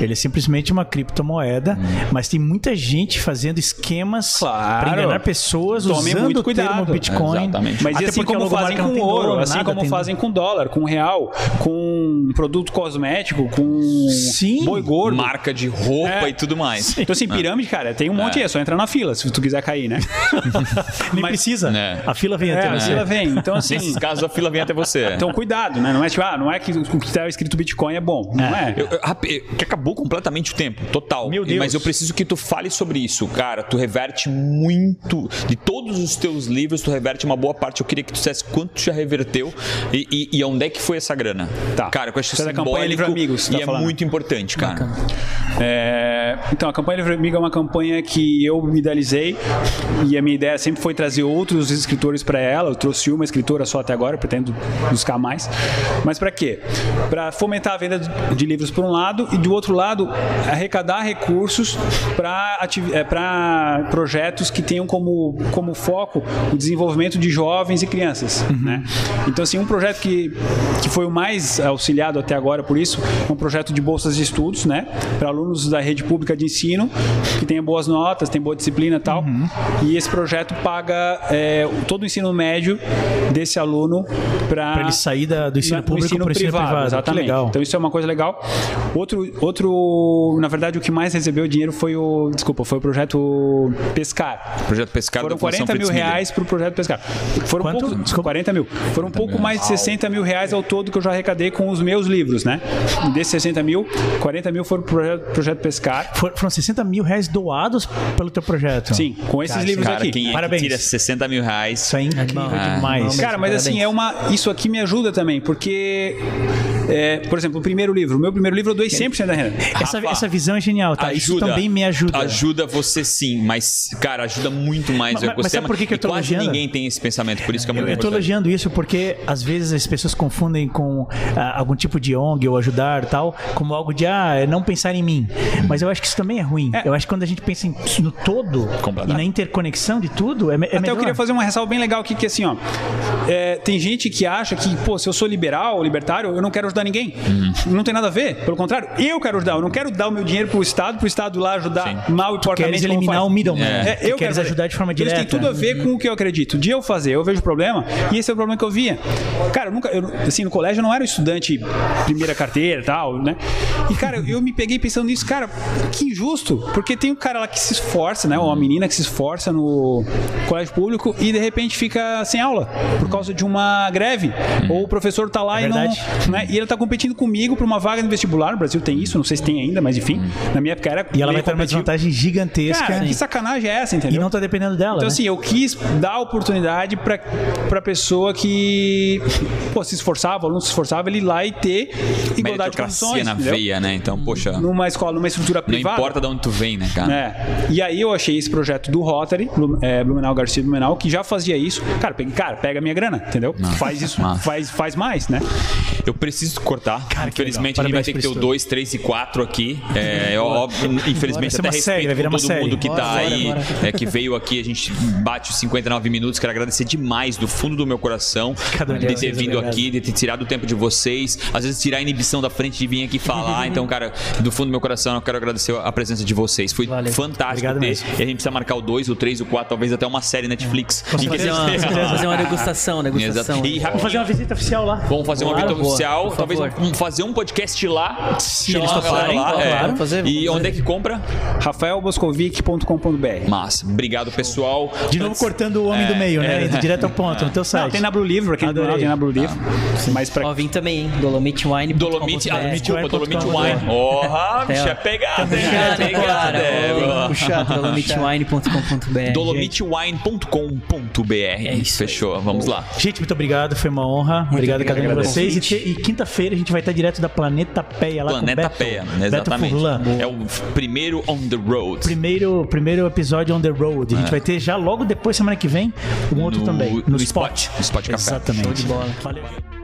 Ele é simplesmente uma criptomoeda, mas tem muita gente fazendo esquemas Claro. para enganar pessoas Tomem usando muito o termo cuidado. Bitcoin. Exatamente. Mas Até assim como logomarca fazem com ouro, assim nada, como fazem com dólar, com real, com produto cosmético, com Sim. boi gordo. Marca de roupa É. e tudo mais. Então, assim, pirâmide, cara, tem um monte aí, é só entrar na fila, se tu quiser cair, né? Nem Mas- precisa. É. A fila vem É, até a fila vem. Então, assim. Nesses casos, a fila vem até você. Então, cuidado, né? Não é tipo, ah, não é que o que está escrito Bitcoin é bom. Não é. Eu- eu- eu- que acabou completamente o tempo, total. Meu Deus. Mas eu preciso que tu fale sobre isso, cara. Tu reverte muito. De todos os teus livros, tu reverte uma boa parte. Eu queria que tu dissesse quanto tu já reverteu e, e, e onde é que foi essa grana. Tá. Cara, que eu acho é da campanha Livre Amigos, e tá é falando. muito importante, cara. É, então, a campanha Livre Amigo é uma campanha que eu me idealizei e a minha ideia sempre foi trazer outros escritores para ela. Eu trouxe uma escritora só até agora, pretendo buscar mais. Mas para quê? Para fomentar a venda de livros por um lado e do outro lado arrecadar recursos para projetos que tenham como, como foco o desenvolvimento de jovens e crianças. Né? Então, assim, um projeto que, que foi o mais auxiliado até agora por isso é um projeto de bolsas de estudos, né? Para alunos da rede pública de ensino que tenham boas notas, tem boa disciplina e tal. E esse projeto paga é, todo o ensino médio desse aluno para ele sair da- do ensino público pro ensino privado. Que Exatamente. legal. Então isso é uma coisa legal. Outro, outro, na verdade, o que mais recebeu dinheiro foi o, desculpa, foi o projeto Pescar. Projeto Pescar Foram da Fundação 40 mil reais para o projeto Pescar. Foram Quanto? pouco, Desculpa. 40 mil. Foram um pouco mais de 60 mil reais ao todo que eu já arrecadei com os meus livros, né? Desses 60 mil, 40 mil foram para o projeto, projeto Pescar. For- Foram 60 mil reais doados pelo teu projeto. Sim, com esses Cara, livros Cara, aqui. quem é que Parabéns. tira 60 mil reais? Isso é incrível Ah. demais. Cara, mas assim, é uma. Isso aqui me ajuda também, porque. É, por exemplo, o primeiro livro. O meu primeiro livro eu doei 100% da renda. essa, Rafa, essa visão é genial, tá? Isso também me ajuda. Ajuda você sim, mas, cara, ajuda muito mais Mas- o mas ecossistema. sabe por que que eu e tô quase elogiando? ninguém tem esse pensamento, por isso que é muito Eu estou importante. elogiando isso porque às vezes as pessoas confundem com ah, algum tipo de ONG ou ajudar tal, como algo de ah, é não pensar em mim. Mas eu acho que isso também é ruim. É. Eu acho que quando a gente pensa em- no todo e na interconexão de tudo, é, é Até melhor. eu queria fazer uma ressalva bem legal aqui, que assim, ó. é, tem gente que acha que, pô, se eu sou liberal, libertário, eu não quero ajudar ninguém. Não tem nada a ver. Pelo contrário, eu quero ajudar. Eu não quero dar o meu dinheiro pro Estado, pro Estado lá ajudar mal e porcamente. Queres eliminar o middleman. É. Tu eu queres quero ajudar de forma Eles direta. têm tudo a ver com o que eu acredito. De eu fazer, eu vejo problema, e esse é o problema que eu via. Cara, eu nunca, eu, assim, no colégio eu não era um estudante primeira carteira e tal, né? E, cara, eu me peguei pensando nisso, cara, que injusto, porque tem um cara lá que se esforça, né? Ou uma menina que se esforça no colégio público e de repente fica sem aula por causa de uma greve. Ou o professor tá lá É e não. Né? E ele tá competindo comigo por uma vaga no vestibular. No Brasil tem isso, não sei se tem ainda, mas enfim. Na minha época era. E ela vai numa competitivo. desvantagem gigantesca Cara, que sacanagem é essa, e entendeu? não tá dependendo dela. Então, né? assim, eu quis dar oportunidade pra, pra pessoa que pô, se esforçava, o aluno se esforçava, ele ir lá e ter igualdade de condições. na entendeu? veia, né? Então, poxa, não Numa escola, numa estrutura privada. importa de onde tu vem, né, cara? É. E aí eu achei esse projeto do Rotary, Blum- é, Blumenau Garcia Blumenau, que já fazia isso. Cara, peguei, cara, pega a minha grana, entendeu? faz isso, faz, faz mais, né? Eu preciso cortar. Infelizmente, a gente vai ter que ter o Parabéns por 2, 3 e 4 aqui. É, eu, óbvio, infelizmente, até uma série, respeito uma todo série. mundo que Bora, tá bora, aí, bora. é, que veio aqui. A gente bate os 59 minutos. Quero agradecer demais do fundo do meu coração Cada de de ter vindo obrigado. aqui, de ter tirado o tempo de vocês. Às vezes, tirar a inibição da frente de vir aqui falar. Então, cara, do fundo do meu coração, eu quero agradecer a presença de vocês. Foi Valeu. fantástico Obrigado ter. mesmo. E a gente precisa marcar o 2, o 3, o 4, talvez até uma série Netflix. Que Fazer uma, fazer uma degustação, degustação. E Vamos fazer uma visita oficial lá. Vamos fazer uma visita oficial, talvez favor. vamos fazer um podcast lá. Se eles toparem, lá, claro, é. vamos fazer, E vamos onde é que compra? rafaelboscovic.com.br. Massa. Obrigado, pessoal. De novo cortando o homem do meio, né? Indo direto ao ponto, no teu site. Não, tem na Blue Livre, pra quem não Adorei. tem na Blue Livre. Mas pra Ó, vim também, hein? Dolomitewine. Dolomite, ah, desculpa, Dolomite Dolomite Wine. Porra, bicho, é pegada, hein? É Puxado, pegada, é. Dolomitewine.com.br. Dolomitewine.com.br. É isso Fechou, vamos lá. Gente, muito obrigado, foi uma honra. obrigado a cada um de vocês. E, e quinta-feira a gente vai estar direto da Planeta Peia lá Planeta com Beto. Peia, Beto exatamente. Furlan. É o primeiro on the road. Primeiro, primeiro episódio on the road. A gente vai ter já logo depois, semana que vem, um outro No- também. no Spot. No Spot Café. Exatamente. Show de bola. Valeu.